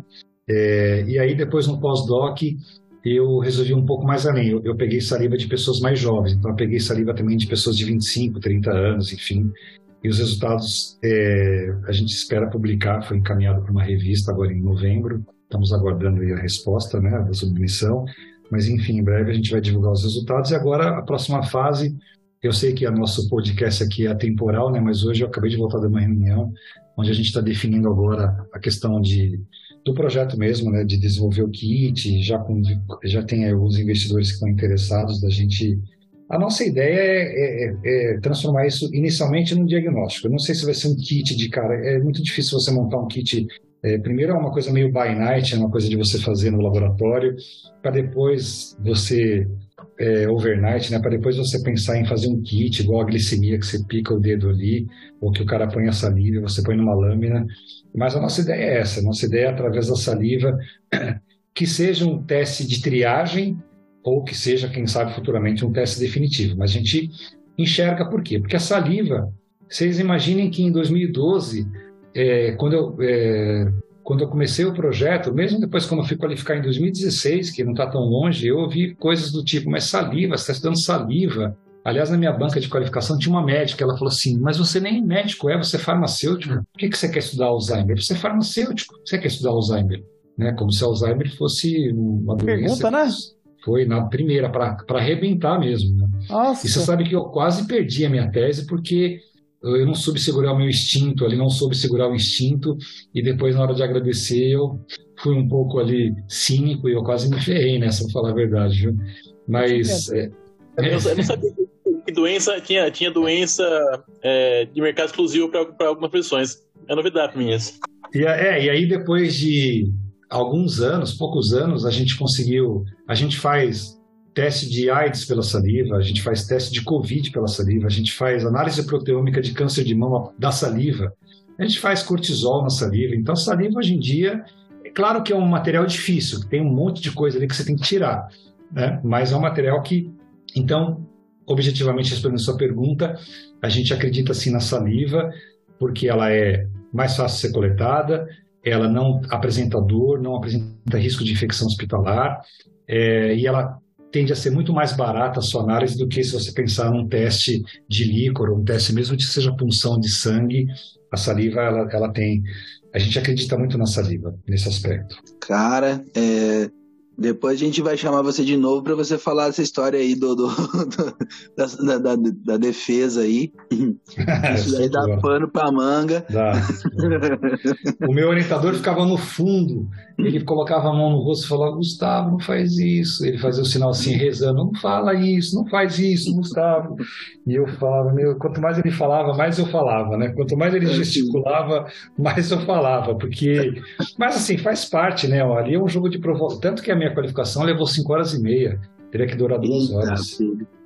É, e aí, depois, no pós-doc, eu resolvi um pouco mais além. Eu, eu, peguei saliva de pessoas mais jovens, então eu peguei saliva também de pessoas de 25, 30 anos, enfim. E os resultados é, a gente espera publicar, foi encaminhado para uma revista agora em novembro. Estamos aguardando a resposta né, da submissão. Mas, enfim, em breve a gente vai divulgar os resultados. E agora, a próxima fase, eu sei que o nosso podcast aqui é atemporal, né, mas hoje eu acabei de voltar de uma reunião onde a gente está definindo agora a questão de do projeto mesmo, né, de desenvolver o kit, já, com, já tem alguns investidores que estão interessados da gente. A nossa ideia é, é, é, é, transformar isso inicialmente num diagnóstico. Eu não sei se vai ser um kit de cara, é muito difícil você montar um kit. É, primeiro é uma coisa meio by night, é uma coisa de você fazer no laboratório, para depois você é, overnight, né? Para depois você pensar em fazer um kit, igual a glicemia, que você pica o dedo ali, ou que o cara põe a saliva, você põe numa lâmina. Mas a nossa ideia é essa: a nossa ideia é, através da saliva, que seja um teste de triagem, ou que seja, quem sabe, futuramente um teste definitivo. Mas a gente enxerga por quê? Porque a saliva, vocês imaginem que em 2012, é, quando eu. É, quando eu comecei o projeto, mesmo depois quando eu fui qualificar em 2016, que não está tão longe, eu ouvi coisas do tipo, mas saliva, você está estudando saliva. Aliás, na minha banca de qualificação tinha uma médica, ela falou assim, mas você nem médico é, você é farmacêutico. Por que, que você quer estudar Alzheimer? Você é farmacêutico, você quer estudar Alzheimer. Né? Como se Alzheimer fosse uma doença. Pergunta, né? Foi na primeira, para arrebentar mesmo. Né? Nossa. E você sabe que eu quase perdi a minha tese porque eu não soube segurar o meu instinto ali, não soube segurar o instinto, e depois, na hora de agradecer, eu fui um pouco ali cínico e eu quase me ferrei nessa, pra falar a verdade, viu? Mas. É, eu, não, eu não sabia que doença tinha, tinha doença é, de mercado exclusivo para algumas profissões. É novidade para mim isso. E, é, e aí, depois de alguns anos, poucos anos, a gente conseguiu. A gente faz teste de AIDS pela saliva, a gente faz teste de Covid pela saliva, a gente faz análise proteômica de câncer de mama da saliva, a gente faz cortisol na saliva. Então, saliva hoje em dia, é claro que é um material difícil, tem um monte de coisa ali que você tem que tirar, né? mas é um material que, então, objetivamente respondendo a sua pergunta, a gente acredita sim na saliva, porque ela é mais fácil de ser coletada, ela não apresenta dor, não apresenta risco de infecção hospitalar, é, e ela tende a ser muito mais barata a sua análise do que se você pensar num teste de líquor, ou um teste mesmo que seja punção de sangue. A saliva, ela, ela tem. A gente acredita muito na saliva, nesse aspecto. Cara, é, depois a gente vai chamar você de novo para você falar essa história aí do, do, do da, da, da, defesa aí. Isso aí dá pano pra manga. Dá. o meu orientador ficava no fundo, ele colocava a mão no rosto e falava, Gustavo, não faz isso. Ele fazia o sinal assim, rezando, não fala isso, não faz isso, Gustavo. E eu falava, meu, quanto mais ele falava, mais eu falava, né? Quanto mais ele é, gesticulava, mais eu falava, porque... Mas assim, faz parte, né? Ali é um jogo de provocação. Tanto que a minha qualificação levou 5 horas e meia. Teria que durar duas horas.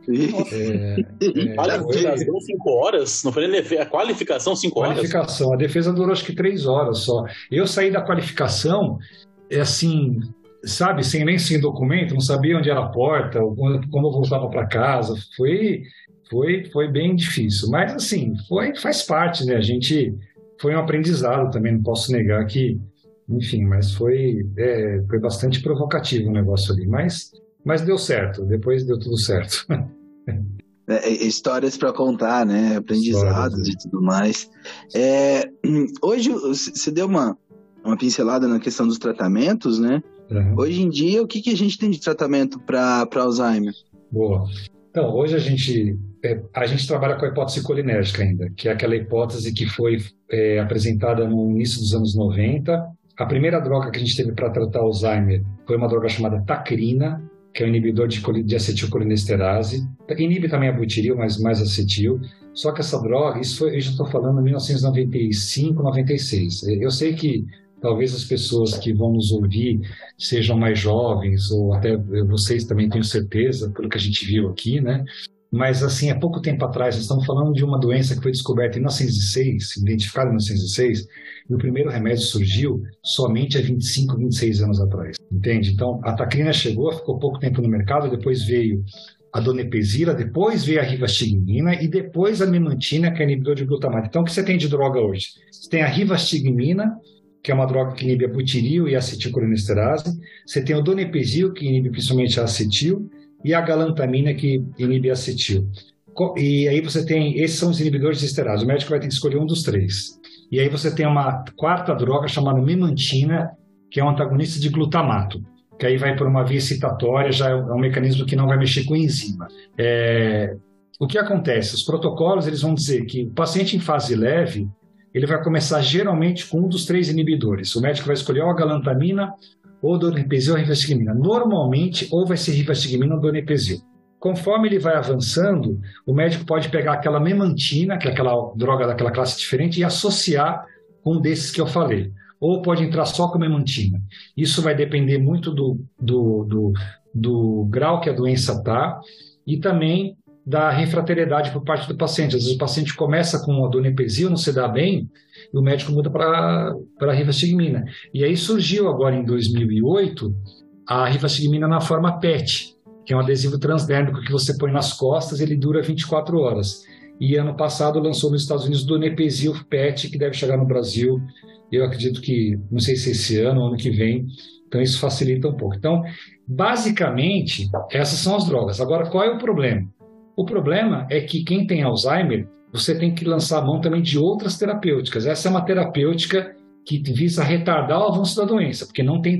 É, é, qualificação 5 horas? Não foi nem a qualificação 5 horas? Qualificação. A defesa durou acho que 3 horas só. Eu saí da qualificação, é assim, sabe, sem nem sem documento, não sabia onde era a porta, como eu voltava para casa. Foi, foi, foi bem difícil. Mas assim, foi, faz parte, né? A gente foi um aprendizado também, não posso negar que, enfim, mas foi, é, foi bastante provocativo o negócio ali. Mas, mas deu certo, depois deu tudo certo. É, é histórias para contar, né? Aprendizados Histórias, e tudo mais. É, hoje você deu uma, uma pincelada na questão dos tratamentos, né? Uhum. Hoje em dia, o que, que a gente tem de tratamento para Alzheimer? Boa. Então, hoje a gente, é, a gente trabalha com a hipótese colinérgica ainda, que é aquela hipótese que foi é, apresentada no início dos anos 90. A primeira droga que a gente teve para tratar Alzheimer foi uma droga chamada tacrina, que é um inibidor de, de acetilcolinesterase. Inibe também a butiril, mas mais acetil. Só que essa droga, isso foi, eu já estou falando em 1995, 96. Eu sei que talvez as pessoas que vão nos ouvir sejam mais jovens, ou até vocês também tenho certeza, pelo que a gente viu aqui, né? Mas, assim, há pouco tempo atrás, nós estamos falando de uma doença que foi descoberta em 1906, identificada em 1906, e o primeiro remédio surgiu somente há 25, 26 anos atrás, entende? Então, a tacrina chegou, ficou pouco tempo no mercado, depois veio a donepezila, depois veio a rivastigmina e depois a memantina, que é inibidor de glutamato. Então, o que você tem de droga hoje? Você tem a rivastigmina, que é uma droga que inibe a butiril e a acetilcolinesterase. Você tem o donepezil, que inibe principalmente a acetil, e a galantamina, que inibe acetil. E aí você tem, esses são os inibidores de esterase. O médico vai ter que escolher um dos três. E aí você tem uma quarta droga chamada memantina, que é um antagonista de glutamato, que aí vai por uma via excitatória, já é um mecanismo que não vai mexer com enzima. É... O que acontece? Os protocolos eles vão dizer que o paciente em fase leve, ele vai começar geralmente com um dos três inibidores. O médico vai escolher ou a galantamina, ou donepezil ou rivastigmina. Normalmente, ou vai ser rivastigmina ou donepezil. Conforme ele vai avançando, o médico pode pegar aquela memantina, que é aquela droga daquela classe diferente, e associar com um desses que eu falei. Ou pode entrar só com memantina. Isso vai depender muito do, do, do, do grau que a doença está e também da refratariedade por parte do paciente. Às vezes o paciente começa com a donepezil, não se dá bem, e o médico muda para a rivastigmina. E aí surgiu agora em 2008 a rivastigmina na forma PET, que é um adesivo transdérmico que você põe nas costas, ele dura 24 horas. E ano passado lançou nos Estados Unidos o donepezil PET, que deve chegar no Brasil, eu acredito que, não sei se esse ano ou ano que vem, então isso facilita um pouco. Então, basicamente, essas são as drogas. Agora, qual é o problema? O problema é que quem tem Alzheimer, você tem que lançar a mão também de outras terapêuticas. Essa é uma terapêutica que visa retardar o avanço da doença, porque não tem,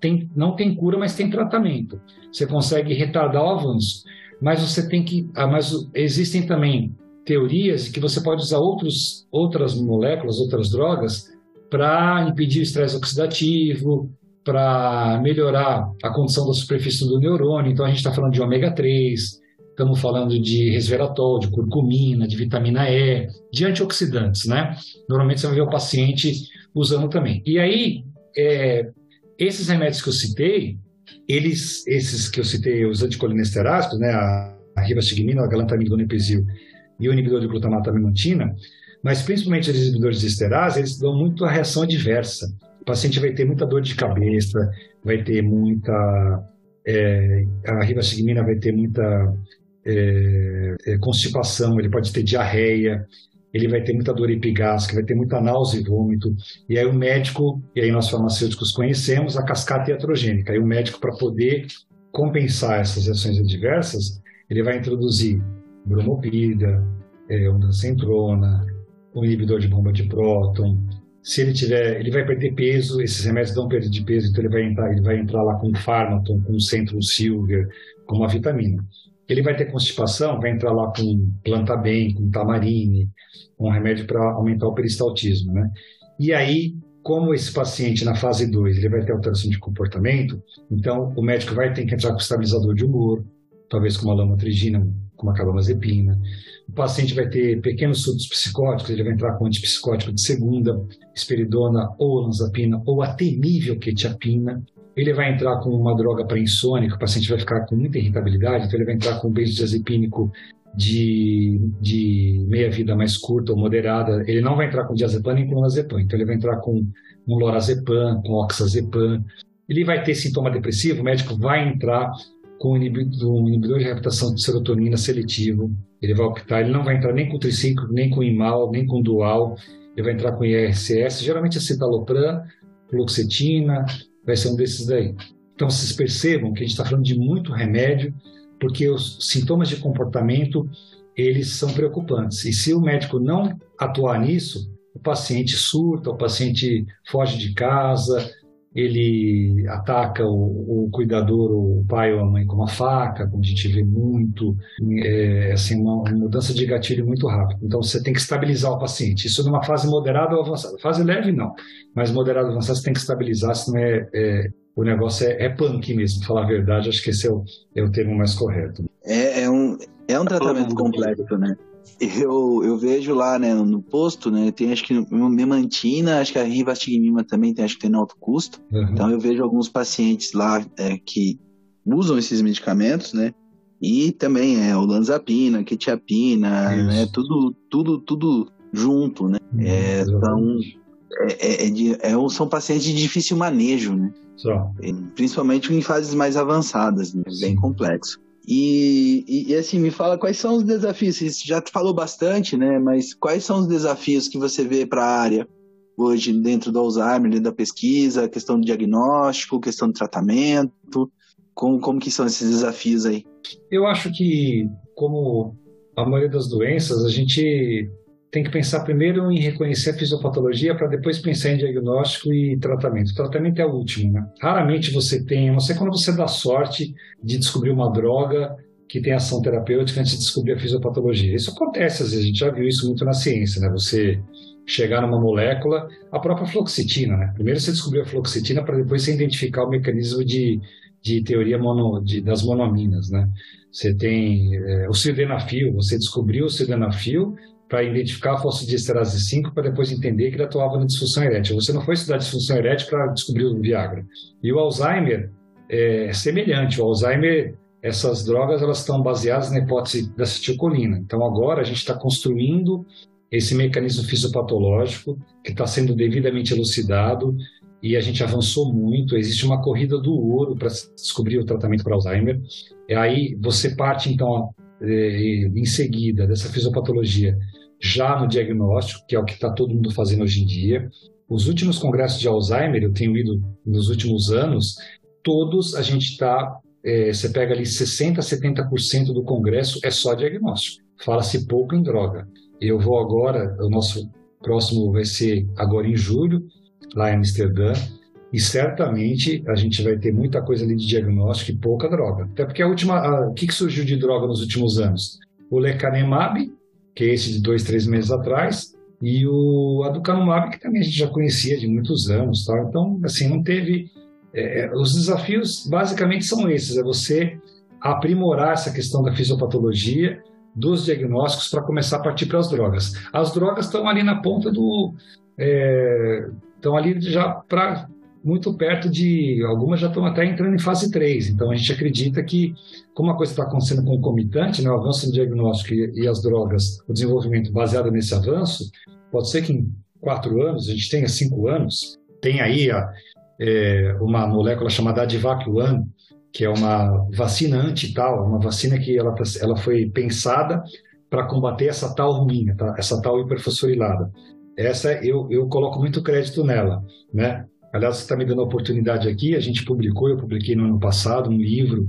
tem, não tem cura, mas tem tratamento. Você consegue retardar o avanço. Mas você tem que. Ah, mas existem também teorias que você pode usar outros, outras moléculas, outras drogas, para impedir o estresse oxidativo, para melhorar a condição da superfície do neurônio. Então a gente está falando de ômega 3, Estamos falando de resveratrol, de curcumina, de vitamina E, de antioxidantes, né? Normalmente você vai ver o paciente usando também. E aí, é, esses remédios que eu citei, eles, esses que eu citei, os anticolinesteráticos, né? A, a rivastigmina, a galantamina, donepezil e o inibidor de glutamato aminontina, mas principalmente os inibidores de esterase, eles dão muito a reação adversa. O paciente vai ter muita dor de cabeça, vai ter muita é, a rivastigmina vai ter muita é, é, constipação, ele pode ter diarreia, ele vai ter muita dor epigástrica, vai ter muita náusea e vômito. E aí o médico, e aí nós farmacêuticos conhecemos a cascata iatrogênica. Aí o médico, para poder compensar essas reações adversas, ele vai introduzir bromopida, é, ondancentrona, o inibidor de bomba de próton. Se ele tiver, ele vai perder peso, esses remédios dão perda de peso, então ele vai entrar, ele vai entrar lá com fármaco, com centro silver, com uma vitamina. Ele vai ter constipação, vai entrar lá com planta bem, com tamarine, um remédio para aumentar o peristaltismo, né? E aí, como esse paciente na fase 2 ele vai ter alteração de comportamento, então o médico vai ter que entrar com estabilizador de humor, talvez com uma lamotrigina, com uma carbamazepina. O paciente vai ter pequenos surtos psicóticos, ele vai entrar com antipsicótico de segunda, esperidona ou lanzapina ou a temível quetiapina. Ele vai entrar com uma droga para insônia, que o paciente vai ficar com muita irritabilidade, então ele vai entrar com um benzodiazepínico de, de meia-vida mais curta ou moderada, ele não vai entrar com diazepam nem com lorazepam, então ele vai entrar com um lorazepam, com oxazepam, ele vai ter sintoma depressivo, o médico vai entrar com um inibidor, de reabilitação de serotonina seletivo, ele vai optar, ele não vai entrar nem com triciclo, nem com imal, nem com dual, ele vai entrar com IRCS, geralmente é citalopram, fluoxetina, vai ser um desses daí. Então vocês percebam que a gente está falando de muito remédio, porque os sintomas de comportamento eles são preocupantes. E se o médico não atuar nisso, o paciente surta, o paciente foge de casa, ele ataca o, o, cuidador, o pai ou a mãe com uma faca, como a gente vê muito, é, assim, uma, uma, mudança de gatilho muito rápido. Então você tem que estabilizar o paciente. Isso numa fase moderada ou avançada. Fase leve não, mas moderada ou avançada você tem que estabilizar, senão é, é o negócio é, é punk mesmo, falar a verdade, acho que esse é o, é o termo mais correto. É, é um, é um tratamento complexo, né? Eu, eu vejo lá, né, no posto, né, tem acho que memantina, acho que a rivastigmina também tem, acho que tem no alto custo. Uhum. Então eu vejo alguns pacientes lá é, que usam esses medicamentos, né, e também é olanzapina, quetiapina, né, tudo, tudo, tudo junto, né. Uhum, é, são, é, é, é é, são pacientes de difícil manejo, né. Só. Principalmente em fases mais avançadas, né, bem complexo. E, e, e, assim, me fala quais são os desafios. Você já falou bastante, né? Mas quais são os desafios que você vê para a área hoje dentro do Alzheimer, dentro da pesquisa, questão do diagnóstico, questão do tratamento? Como, como que são esses desafios aí? Eu acho que, como a maioria das doenças, a gente tem que pensar primeiro em reconhecer a fisiopatologia para depois pensar em diagnóstico e tratamento. O tratamento é o último, né? Raramente você tem, não sei quando você dá sorte de descobrir uma droga que tem ação terapêutica antes de descobrir a fisiopatologia. Isso acontece às vezes, a gente já viu isso muito na ciência, né? Você chegar numa molécula, a própria fluoxetina, né? Primeiro você descobriu a fluoxetina para depois você identificar o mecanismo de, de teoria mono, de, das monoaminas, né? Você tem é, o sildenafil, você descobriu o sildenafil para identificar a fosfodiesterase 5 para depois entender que ele atuava na disfunção erétil. Você não foi estudar disfunção erétil para descobrir o Viagra. E o Alzheimer é semelhante. O Alzheimer, essas drogas elas estão baseadas na hipótese da acetilcolina. Então agora a gente está construindo esse mecanismo fisiopatológico que está sendo devidamente elucidado e a gente avançou muito. Existe uma corrida do ouro para descobrir o tratamento para Alzheimer. E aí você parte então em seguida dessa fisiopatologia já no diagnóstico, que é o que está todo mundo fazendo hoje em dia. Os últimos congressos de Alzheimer, eu tenho ido nos últimos anos, todos a gente está, é, você pega ali 60%, 70% do congresso é só diagnóstico. Fala-se pouco em droga. Eu vou agora, o nosso próximo vai ser agora em julho, lá em Amsterdã, e certamente a gente vai ter muita coisa ali de diagnóstico e pouca droga. Até porque a última, a, o que, que surgiu de droga nos últimos anos? O lecanemab, que é esse de dois, três meses atrás, e o aducanumab, que também a gente já conhecia de muitos anos. Tá? Então, assim, não teve... É, é, os desafios basicamente são esses, é você aprimorar essa questão da fisiopatologia, dos diagnósticos para começar a partir para as drogas. As drogas estão ali na ponta do... É, estão ali já para muito perto de. Algumas já estão até entrando em fase 3. Então a gente acredita que, como a coisa está acontecendo concomitante, né, o avanço no diagnóstico e, e, as drogas, o desenvolvimento baseado nesse avanço, pode ser que em quatro anos, a gente tenha cinco anos, tem aí a, é, uma molécula chamada Advac-1, que é uma vacina anti-tal, uma vacina que ela, tá, ela foi pensada para combater essa tal ruína, tá? essa tal hiperfosforilada. Essa eu, eu coloco muito crédito nela, né? Aliás, você está me dando a oportunidade aqui. A gente publicou, eu publiquei no ano passado, um livro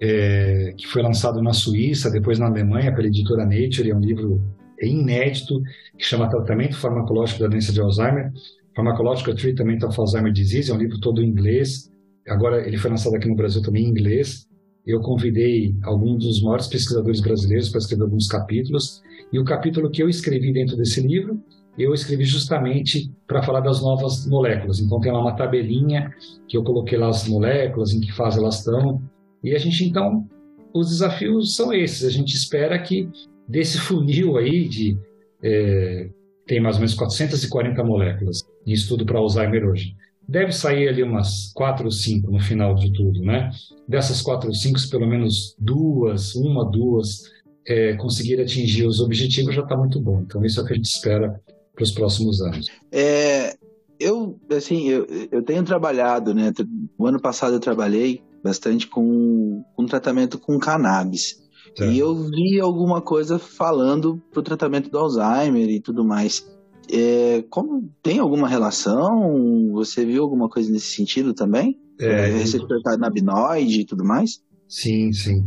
é, que foi lançado na Suíça, depois na Alemanha, pela editora Nature. É um livro inédito que chama Tratamento Farmacológico da Doença de Alzheimer. Pharmacological Treatment of Alzheimer Disease. É um livro todo em inglês. Agora, ele foi lançado aqui no Brasil também em inglês. Eu convidei alguns dos maiores pesquisadores brasileiros para escrever alguns capítulos. E o capítulo que eu escrevi dentro desse livro eu escrevi justamente para falar das novas moléculas. Então tem lá uma tabelinha que eu coloquei lá as moléculas, em que fase elas estão. E a gente então, os desafios são esses. A gente espera que desse funil aí de é, tem mais ou menos 440 moléculas em estudo para Alzheimer hoje. deve sair ali umas quatro ou cinco no final de tudo, né? Dessas quatro ou cinco, pelo menos duas, uma, duas, é, conseguir atingir os objetivos já está muito bom. Então, isso é o que a gente espera para os próximos anos. É, eu, assim, eu, eu tenho trabalhado, né? O ano passado eu trabalhei bastante com, com tratamento com cannabis. E eu vi alguma coisa falando pro tratamento do Alzheimer e tudo mais. É, como tem alguma relação? Você viu alguma coisa nesse sentido também? É, receptor canabinoide e tudo mais? Sim, sim.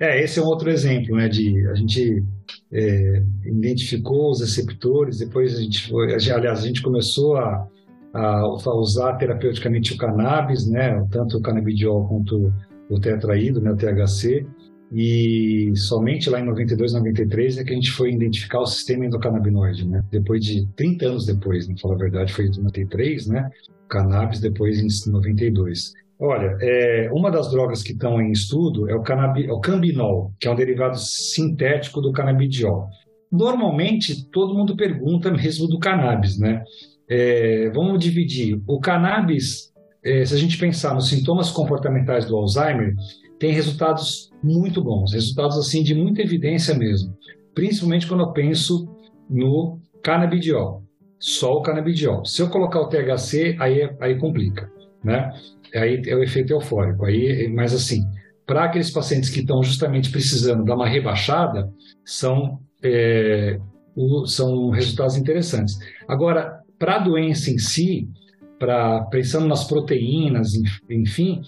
É, esse é um outro exemplo, né? De a gente é, identificou os receptores, depois a gente foi, aliás, a gente começou a, a usar terapeuticamente o cannabis, né? Tanto o canabidiol quanto o tetraído, né? O THC. E somente lá em 92, 93 é que a gente foi identificar o sistema endocannabinoide, né? Depois de 30 anos depois, não falar a verdade, foi em 93, né? Cannabis depois em 92. Olha, é, uma das drogas que estão em estudo é o, canabi, é o cambinol, que é um derivado sintético do canabidiol. Normalmente, todo mundo pergunta mesmo do cannabis, né? É, vamos dividir. O cannabis, é, se a gente pensar nos sintomas comportamentais do Alzheimer, tem resultados muito bons, resultados assim de muita evidência mesmo, principalmente quando eu penso no canabidiol, só o canabidiol. Se eu colocar o THC, aí, é, aí complica, né? Aí é o efeito eufórico. Aí, mas assim, para aqueles pacientes que estão justamente precisando dar uma rebaixada, são, é, o, são resultados interessantes. Agora, para a doença em si, para pensando nas proteínas, enfim,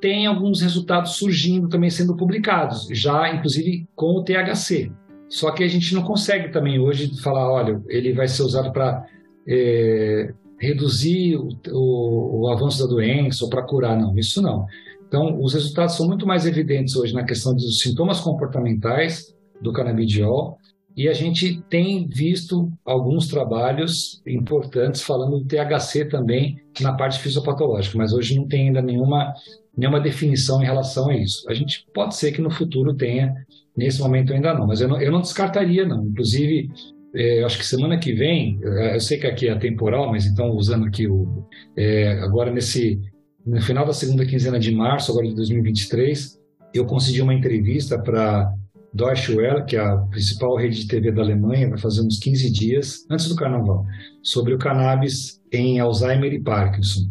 tem alguns resultados surgindo também sendo publicados, já inclusive com o THC. Só que a gente não consegue também hoje falar, olha, ele vai ser usado para é, reduzir o, o, o, avanço da doença ou para curar, não, isso não. Então, os resultados são muito mais evidentes hoje na questão dos sintomas comportamentais do canabidiol e a gente tem visto alguns trabalhos importantes falando do THC também na parte fisiopatológica, mas hoje não tem ainda nenhuma nenhuma definição em relação a isso. A gente pode ser que no futuro tenha, nesse momento ainda não, mas eu não, eu não descartaria não. Inclusive, é, acho que semana que vem, é, eu sei que aqui é temporal, mas então usando aqui o é, agora nesse no final da segunda quinzena de março agora de 2023, eu consegui uma entrevista para Deutsche Welle, que é a principal rede de TV da Alemanha, vai fazer uns 15 dias antes do carnaval, sobre o cannabis em Alzheimer e Parkinson.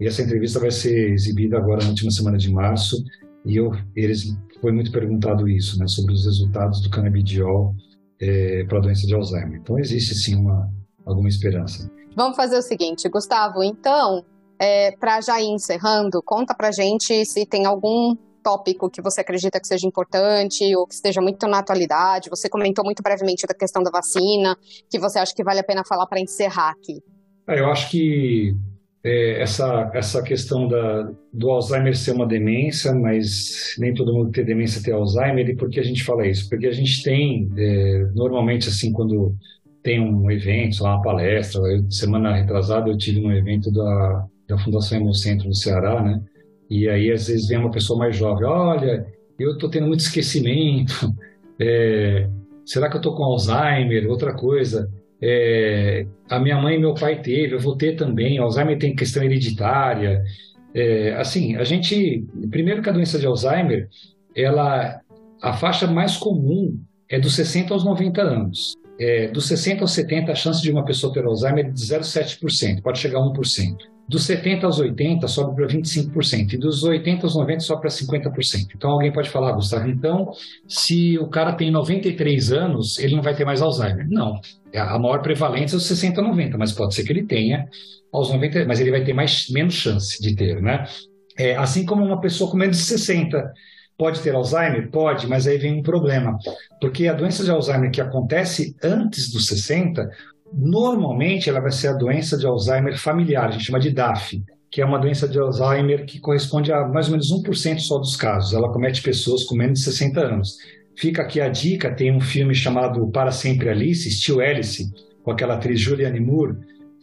E essa entrevista vai ser exibida agora na última semana de março. E eu, eles foi muito perguntado isso, né, sobre os resultados do canabidiol é, para a doença de Alzheimer. Então existe sim uma alguma esperança. Vamos fazer o seguinte, Gustavo. Então, é, para já ir encerrando, conta para gente se tem algum tópico que você acredita que seja importante ou que esteja muito na atualidade. Você comentou muito brevemente da questão da vacina, que você acha que vale a pena falar para encerrar aqui. É, eu acho que é, essa, essa questão da, do Alzheimer ser uma demência, mas nem todo mundo tem demência ter Alzheimer, e por que a gente fala isso? Porque a gente tem, é, normalmente, assim, quando tem um evento, uma palestra, eu, semana retrasada eu tive um evento da, da Fundação Hemocentro no Ceará, né? E aí, às vezes, vem uma pessoa mais jovem, olha, eu estou tendo muito esquecimento, é, será que eu estou com Alzheimer? Outra coisa, é, a minha mãe e meu pai teve, eu vou ter também. Alzheimer tem questão hereditária. É, assim, a gente, primeiro que a doença de Alzheimer, ela, a faixa mais comum é dos 60 aos 90 anos. É, dos 60 aos 70, a chance de uma pessoa ter Alzheimer é de 0,7%, pode chegar a 1%. Dos 70 aos 80 sobe para 25%, e dos 80 aos 90 sobe para 50%. Então alguém pode falar, Gustavo, então se o cara tem 93 anos, ele não vai ter mais Alzheimer. Não, a maior prevalência é os 60 a 90, mas pode ser que ele tenha aos 90, mas ele vai ter mais, menos chance de ter, né? É, assim como uma pessoa com menos de 60 pode ter Alzheimer? Pode, mas aí vem um problema, porque a doença de Alzheimer que acontece antes dos 60, Normalmente, ela vai ser a doença de Alzheimer familiar, a gente chama de DAF, que é uma doença de Alzheimer que corresponde a mais ou menos 1% só dos casos. Ela comete pessoas com menos de 60 anos. Fica aqui a dica: tem um filme chamado Para Sempre Alice, Still Alice, com aquela atriz Julianne Moore.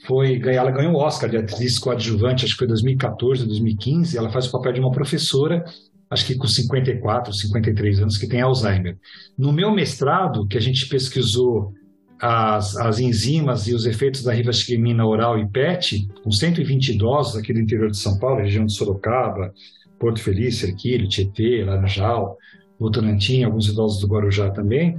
Foi, ela ganhou o Oscar de atriz coadjuvante, acho que foi 2014, 2015. Ela faz o papel de uma professora, acho que com 54, 53 anos, que tem Alzheimer. No meu mestrado, que a gente pesquisou as, as enzimas e os efeitos da rivastigmina oral e PET, com 120 idosos aqui do interior de São Paulo, região de Sorocaba, Porto Feliz, Cerquilho, Tietê, Laranjal, Votorantim, alguns idosos do Guarujá também,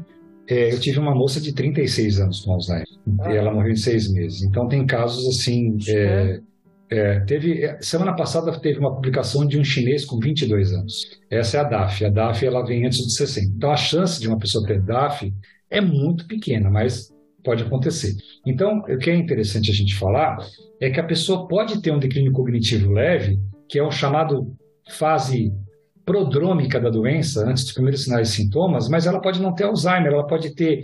é, eu tive uma moça de 36 anos com Alzheimer ah. e ela morreu em seis meses. Então tem casos assim. É, é, teve é, semana passada teve uma publicação de um chinês com 22 anos. Essa é a DAF. A DAF ela vem antes de 60. Então a chance de uma pessoa ter DAF é muito pequena, mas pode acontecer. Então o que é interessante a gente falar é que a pessoa pode ter um declínio cognitivo leve, que é o chamado fase prodrômica da doença, antes dos primeiros sinais e sintomas, mas ela pode não ter Alzheimer, ela pode ter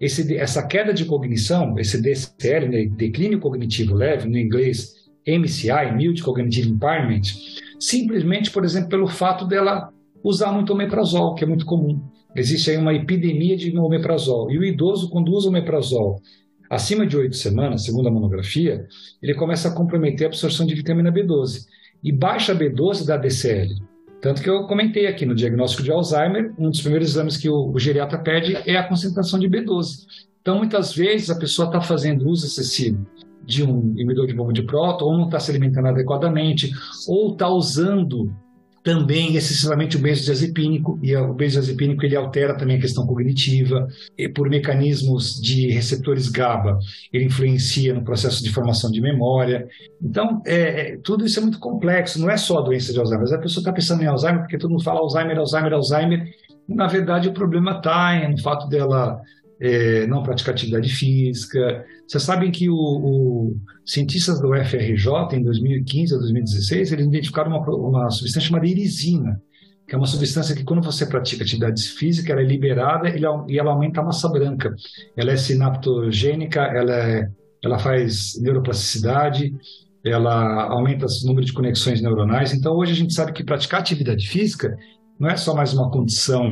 esse, essa queda de cognição, esse DCL, né, declínio cognitivo leve, no inglês MCI, Mild Cognitive Impairment, simplesmente, por exemplo, pelo fato dela usar muito omeprazol, que é muito comum. Existe aí uma epidemia de omeprazol. E o idoso, quando usa omeprazol acima de oito semanas, segundo a monografia, ele começa a comprometer a absorção de vitamina B12. E baixa B12 dá DCL. Tanto que eu comentei aqui no diagnóstico de Alzheimer, um dos primeiros exames que o, o geriatra pede é a concentração de B12. Então, muitas vezes, a pessoa está fazendo uso excessivo de um inibidor de bomba de próton, ou não está se alimentando adequadamente, ou está usando também excessivamente o benzodiazepínico, e o benzodiazepínico ele altera também a questão cognitiva, por mecanismos de receptores GABA, ele influencia no processo de formação de memória. Então, é, é tudo isso é muito complexo, não é só a doença de Alzheimer, a pessoa está pensando em Alzheimer porque todo mundo fala Alzheimer, Alzheimer, Alzheimer, na verdade o problema está no fato dela é, não praticar atividade física. Vocês sabem que o, o, cientistas do FRJ, em 2015 a 2016, eles identificaram uma, uma substância chamada irisina, que é uma substância que, quando você pratica atividade física, ela é liberada e ela aumenta a massa branca. Ela é sinaptogênica, ela, é, ela faz neuroplasticidade, ela aumenta o número de conexões neuronais. Então, hoje a gente sabe que praticar atividade física não é só mais uma condição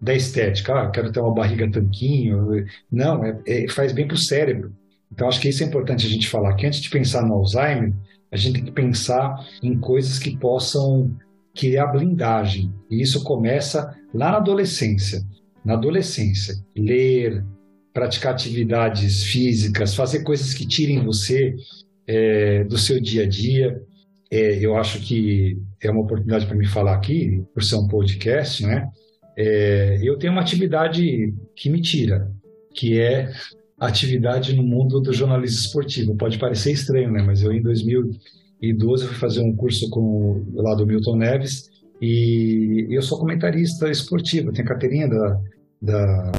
da estética. Ah, quero ter uma barriga tanquinho. Não, é, é faz bem para o cérebro. Então, acho que isso é importante a gente falar, que antes de pensar no Alzheimer, a gente tem que pensar em coisas que possam criar blindagem. E isso começa lá na adolescência. Na adolescência, ler, praticar atividades físicas, fazer coisas que tirem você é, do seu dia a dia. É, eu acho que é uma oportunidade para me falar aqui, por ser um podcast, né? É, eu tenho uma atividade que me tira, que é atividade no mundo do jornalismo esportivo. Pode parecer estranho, né? Mas eu em 2012 fui fazer um curso com lá do Milton Neves e eu sou comentarista esportivo. Tenho carteirinha da da,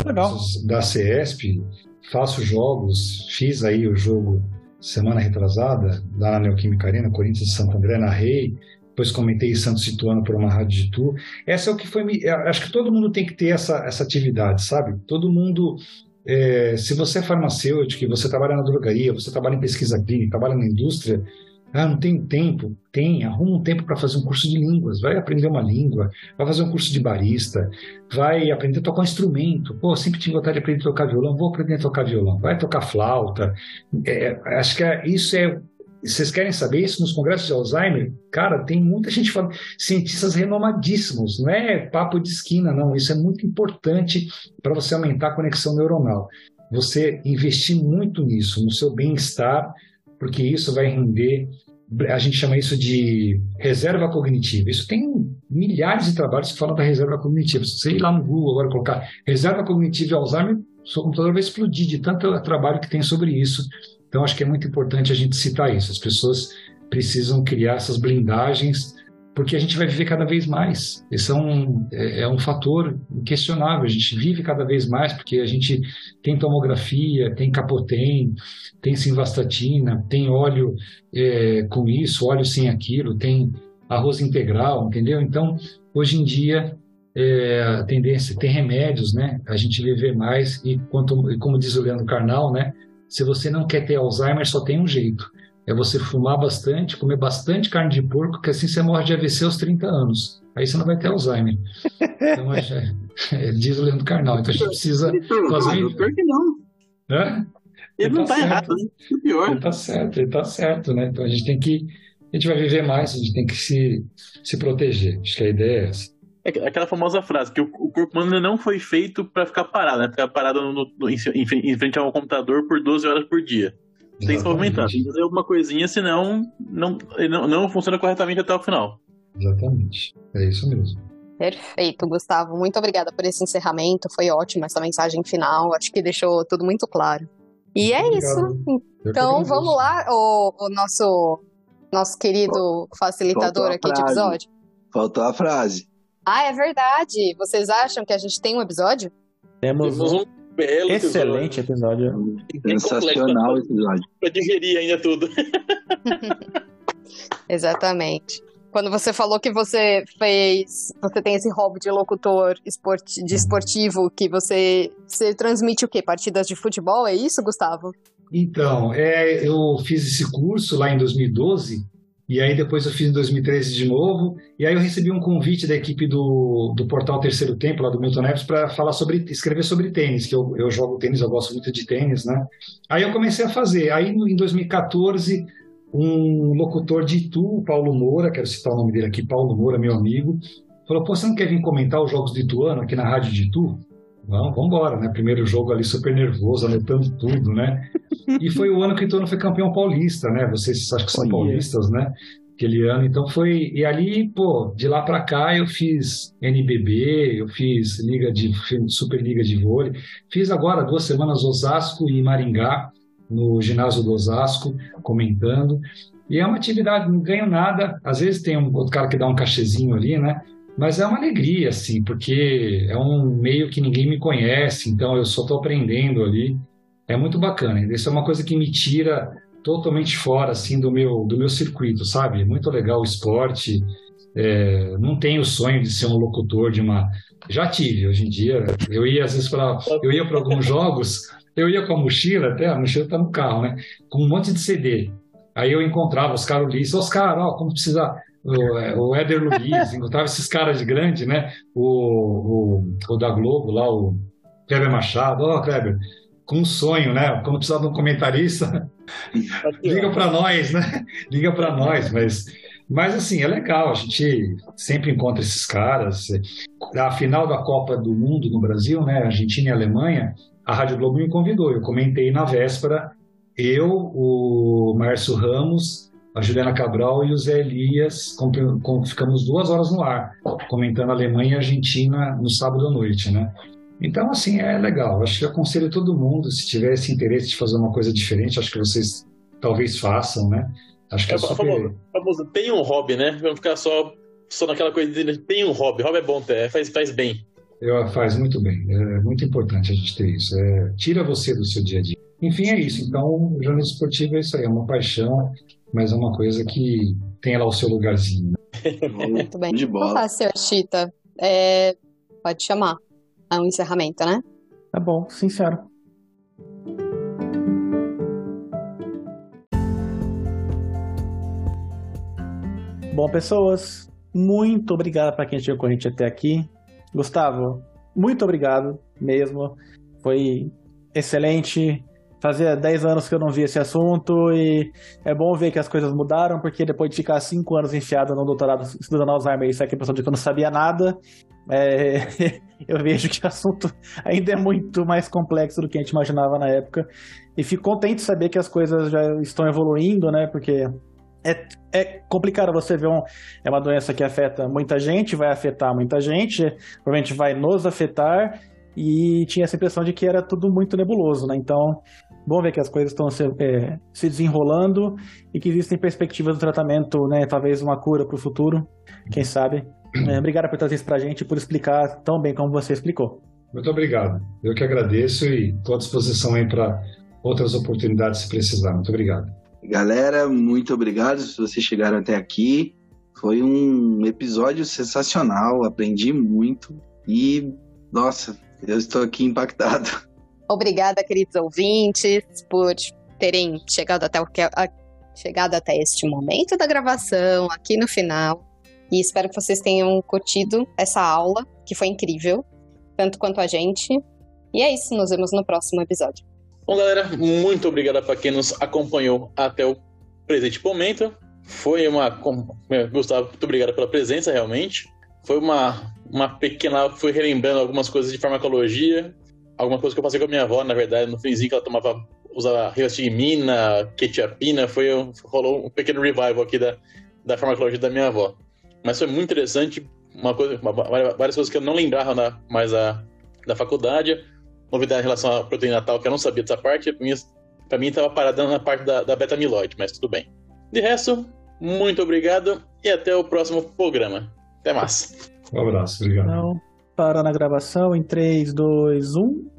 da CESP, faço jogos, fiz aí o jogo semana retrasada da Neoquímica Arena, Corinthians e Santo André, na Rei, depois comentei Santos Situano por uma rádio de tu. Essa é o que foi. É, acho que todo mundo tem que ter essa, essa atividade, sabe? Todo mundo. É, se você é farmacêutico, você trabalha na drogaria, você trabalha em pesquisa clínica, trabalha na indústria, ah, não tem tempo? Tem, arruma um tempo para fazer um curso de línguas, vai aprender uma língua, vai fazer um curso de barista, vai aprender a tocar um instrumento. Pô, sempre tinha vontade de aprender a tocar violão, vou aprender a tocar violão, vai tocar flauta. É, acho que é, isso é vocês querem saber isso nos congressos de Alzheimer? Cara, tem muita gente falando, cientistas renomadíssimos, não é papo de esquina, não. Isso é muito importante para você aumentar a conexão neuronal. Você investir muito nisso, no seu bem-estar, porque isso vai render. A gente chama isso de reserva cognitiva. Isso tem milhares de trabalhos que falam da reserva cognitiva. Se você ir lá no Google agora colocar reserva cognitiva e Alzheimer, seu computador vai explodir de tanto trabalho que tem sobre isso então, acho que é muito importante a gente citar isso. As pessoas precisam criar essas blindagens, porque a gente vai viver cada vez mais. Isso é um, é, é um fator inquestionável. A gente vive cada vez mais, porque a gente tem tomografia, tem capotem, tem simvastatina, tem óleo é, com isso, óleo sem aquilo, tem arroz integral, entendeu? Então, hoje em dia, é, a tendência, tem remédios, né? A gente viver mais e, quanto, e como diz o Leandro Carnal, né? Se você não quer ter Alzheimer, só tem um jeito. É você fumar bastante, comer bastante carne de porco, que assim você morre de AVC aos 30 anos. Aí você não vai ter Alzheimer. Então, é, é, diz o Leandro Carnal. Então a gente precisa fazer. Não, pior que não. Hã? Ele, ele não está tá errado, né? É pior. Ele está certo, ele está certo, né? Então a gente tem que. A gente vai viver mais, a gente tem que se, se proteger. Acho que a ideia é essa. É aquela famosa frase, que o, o corpo humano não foi feito para ficar parado, né? Ficar parado no, no, em, em, frente ao computador por 12 horas por dia. Tem que se movimentar, tem que fazer alguma coisinha, senão não, não, não funciona corretamente até o final. Exatamente. É isso mesmo. Perfeito, Gustavo. Muito obrigada por esse encerramento. Foi ótimo essa mensagem final. Acho que deixou tudo muito claro. E é Obrigado. isso. Então vamos lá, o, o, nosso nosso querido facilitador aqui de episódio. Faltou a frase. Ah, é verdade. Vocês acham que a gente tem um episódio? Temos, um belo excelente episódio. episódio. Sensacional episódio. Pra digerir ainda tudo. Exatamente quando você falou que você fez. Você tem esse hobby de locutor esporti, de esportivo, que você, você transmite o quê? Partidas de futebol? É isso, Gustavo? Então, é, eu fiz esse curso lá em 2012. E aí depois eu fiz em 2013 de novo, e aí eu recebi um convite da equipe do, do portal Terceiro Tempo, lá do Milton Neves, para falar sobre, escrever sobre tênis, que eu, eu jogo tênis, eu gosto muito de tênis, né? Aí eu comecei a fazer. Aí em 2014 um locutor de Itu, Paulo Moura, quero citar o nome dele aqui, Paulo Moura, meu amigo, falou: Pô, você não quer vir comentar os jogos de Ituano aqui na Rádio de Itu? Vamos, vamos embora, né? Primeiro jogo ali super nervoso, anotando tudo, né? E foi o ano que o Ituano foi campeão paulista, né? Vocês acho que são paulistas, né? Aquele ano, então foi. E ali, pô, de lá para cá eu fiz NBB, eu fiz Liga de Superliga de Vôlei, fiz agora duas semanas Osasco e Maringá no ginásio do Osasco, comentando. E é uma atividade, não ganho nada. Às vezes tem um outro cara que dá um cachezinho ali, né? Mas é uma alegria, assim, porque é um meio que ninguém me conhece, então eu só estou aprendendo ali. É muito bacana. Isso é uma coisa que me tira totalmente fora, assim, do meu, do meu circuito, sabe? É muito legal o esporte. É, não tenho o sonho de ser um locutor de uma. Já tive, hoje em dia. Eu ia, às vezes, para. Eu ia para alguns jogos eu ia com a mochila, até a mochila tá no carro, né? Com um monte de CD. Aí eu encontrava Oscar Ulisses, Oscar, ó, como precisa. O, é, o Éder Luiz, encontrava esses caras de grande, né? O, o, o da Globo lá, o Kleber Machado, ó, oh, Kleber, com um sonho, né? Quando precisar de um comentarista, liga para nós, né? Liga para nós, mas mas assim, é legal, a gente sempre encontra esses caras. A final da Copa do Mundo no Brasil, né, Argentina e Alemanha, a Rádio Globo me convidou. Eu comentei na véspera, eu, o Márcio Ramos, a Juliana Cabral e o Zé Elias, com, com, ficamos duas horas no ar, comentando Alemanha e Argentina no sábado à noite, né? Então, assim, é legal. Acho que aconselho todo mundo, se tiver esse interesse de fazer uma coisa diferente, acho que vocês talvez façam, né? Acho que é, é super... famoso, famoso, tem um hobby, né? Vamos ficar só, só naquela coisa de tem um hobby. Hobby é bom, é, faz, faz bem. Eu, faz muito bem. É muito importante a gente ter isso. É, tira você do seu dia a dia. Enfim, é isso. Então, o jornalismo esportivo é isso aí. É uma paixão, mas é uma coisa que tem lá o seu lugarzinho. muito bem. De bola. Vamos seu Chita. É, pode chamar. É um encerramento, né? Tá bom, sincero. Bom, pessoas, muito obrigado para quem chegou com a gente até aqui. Gustavo, muito obrigado mesmo. Foi excelente. Fazia 10 anos que eu não via esse assunto e é bom ver que as coisas mudaram, porque depois de ficar 5 anos enfiado no doutorado estudando Alzheimer, isso aqui é a impressão de que eu não sabia nada. É, eu vejo que o assunto ainda é muito mais complexo do que a gente imaginava na época. E fico contente de saber que as coisas já estão evoluindo, né? Porque é, é complicado você ver um, é uma doença que afeta muita gente, vai afetar muita gente, provavelmente vai nos afetar, e tinha essa impressão de que era tudo muito nebuloso, né? Então, bom ver que as coisas estão se, é, se desenrolando e que existem perspectivas do tratamento, né? Talvez uma cura para o futuro, quem sabe. É, obrigado por trazer isso para a gente e por explicar tão bem como você explicou. Muito obrigado. Eu que agradeço e estou à disposição aí para outras oportunidades se precisar. Muito obrigado. Galera, muito obrigado se vocês chegaram até aqui. Foi um episódio sensacional, aprendi muito e, nossa, eu estou aqui impactado. Obrigada, queridos ouvintes, por terem chegado até, o que, a, chegado até este momento da gravação, aqui no final. E espero que vocês tenham curtido essa aula, que foi incrível, tanto quanto a gente. E é isso, nos vemos no próximo episódio. Bom, galera, muito obrigado para quem nos acompanhou até o presente momento. Foi uma. Gustavo, muito obrigado pela presença, realmente. foi uma, uma pequena. Fui relembrando algumas coisas de farmacologia, algumas coisas que eu passei com a minha avó, na verdade, no finzinho que ela tomava, usava riostigmina, quetiapina, foi, rolou um pequeno revival aqui da, da farmacologia da minha avó. Mas foi muito interessante, uma coisa, uma, várias coisas que eu não lembrava na, mais a, da faculdade, novidade em relação à proteína tal, que eu não sabia dessa parte, para mim estava parada na parte da, da beta-amiloide, mas tudo bem. De resto, muito obrigado e até o próximo programa. Até mais. Um abraço, obrigado. Então, Parando a gravação em 3, 2, 1.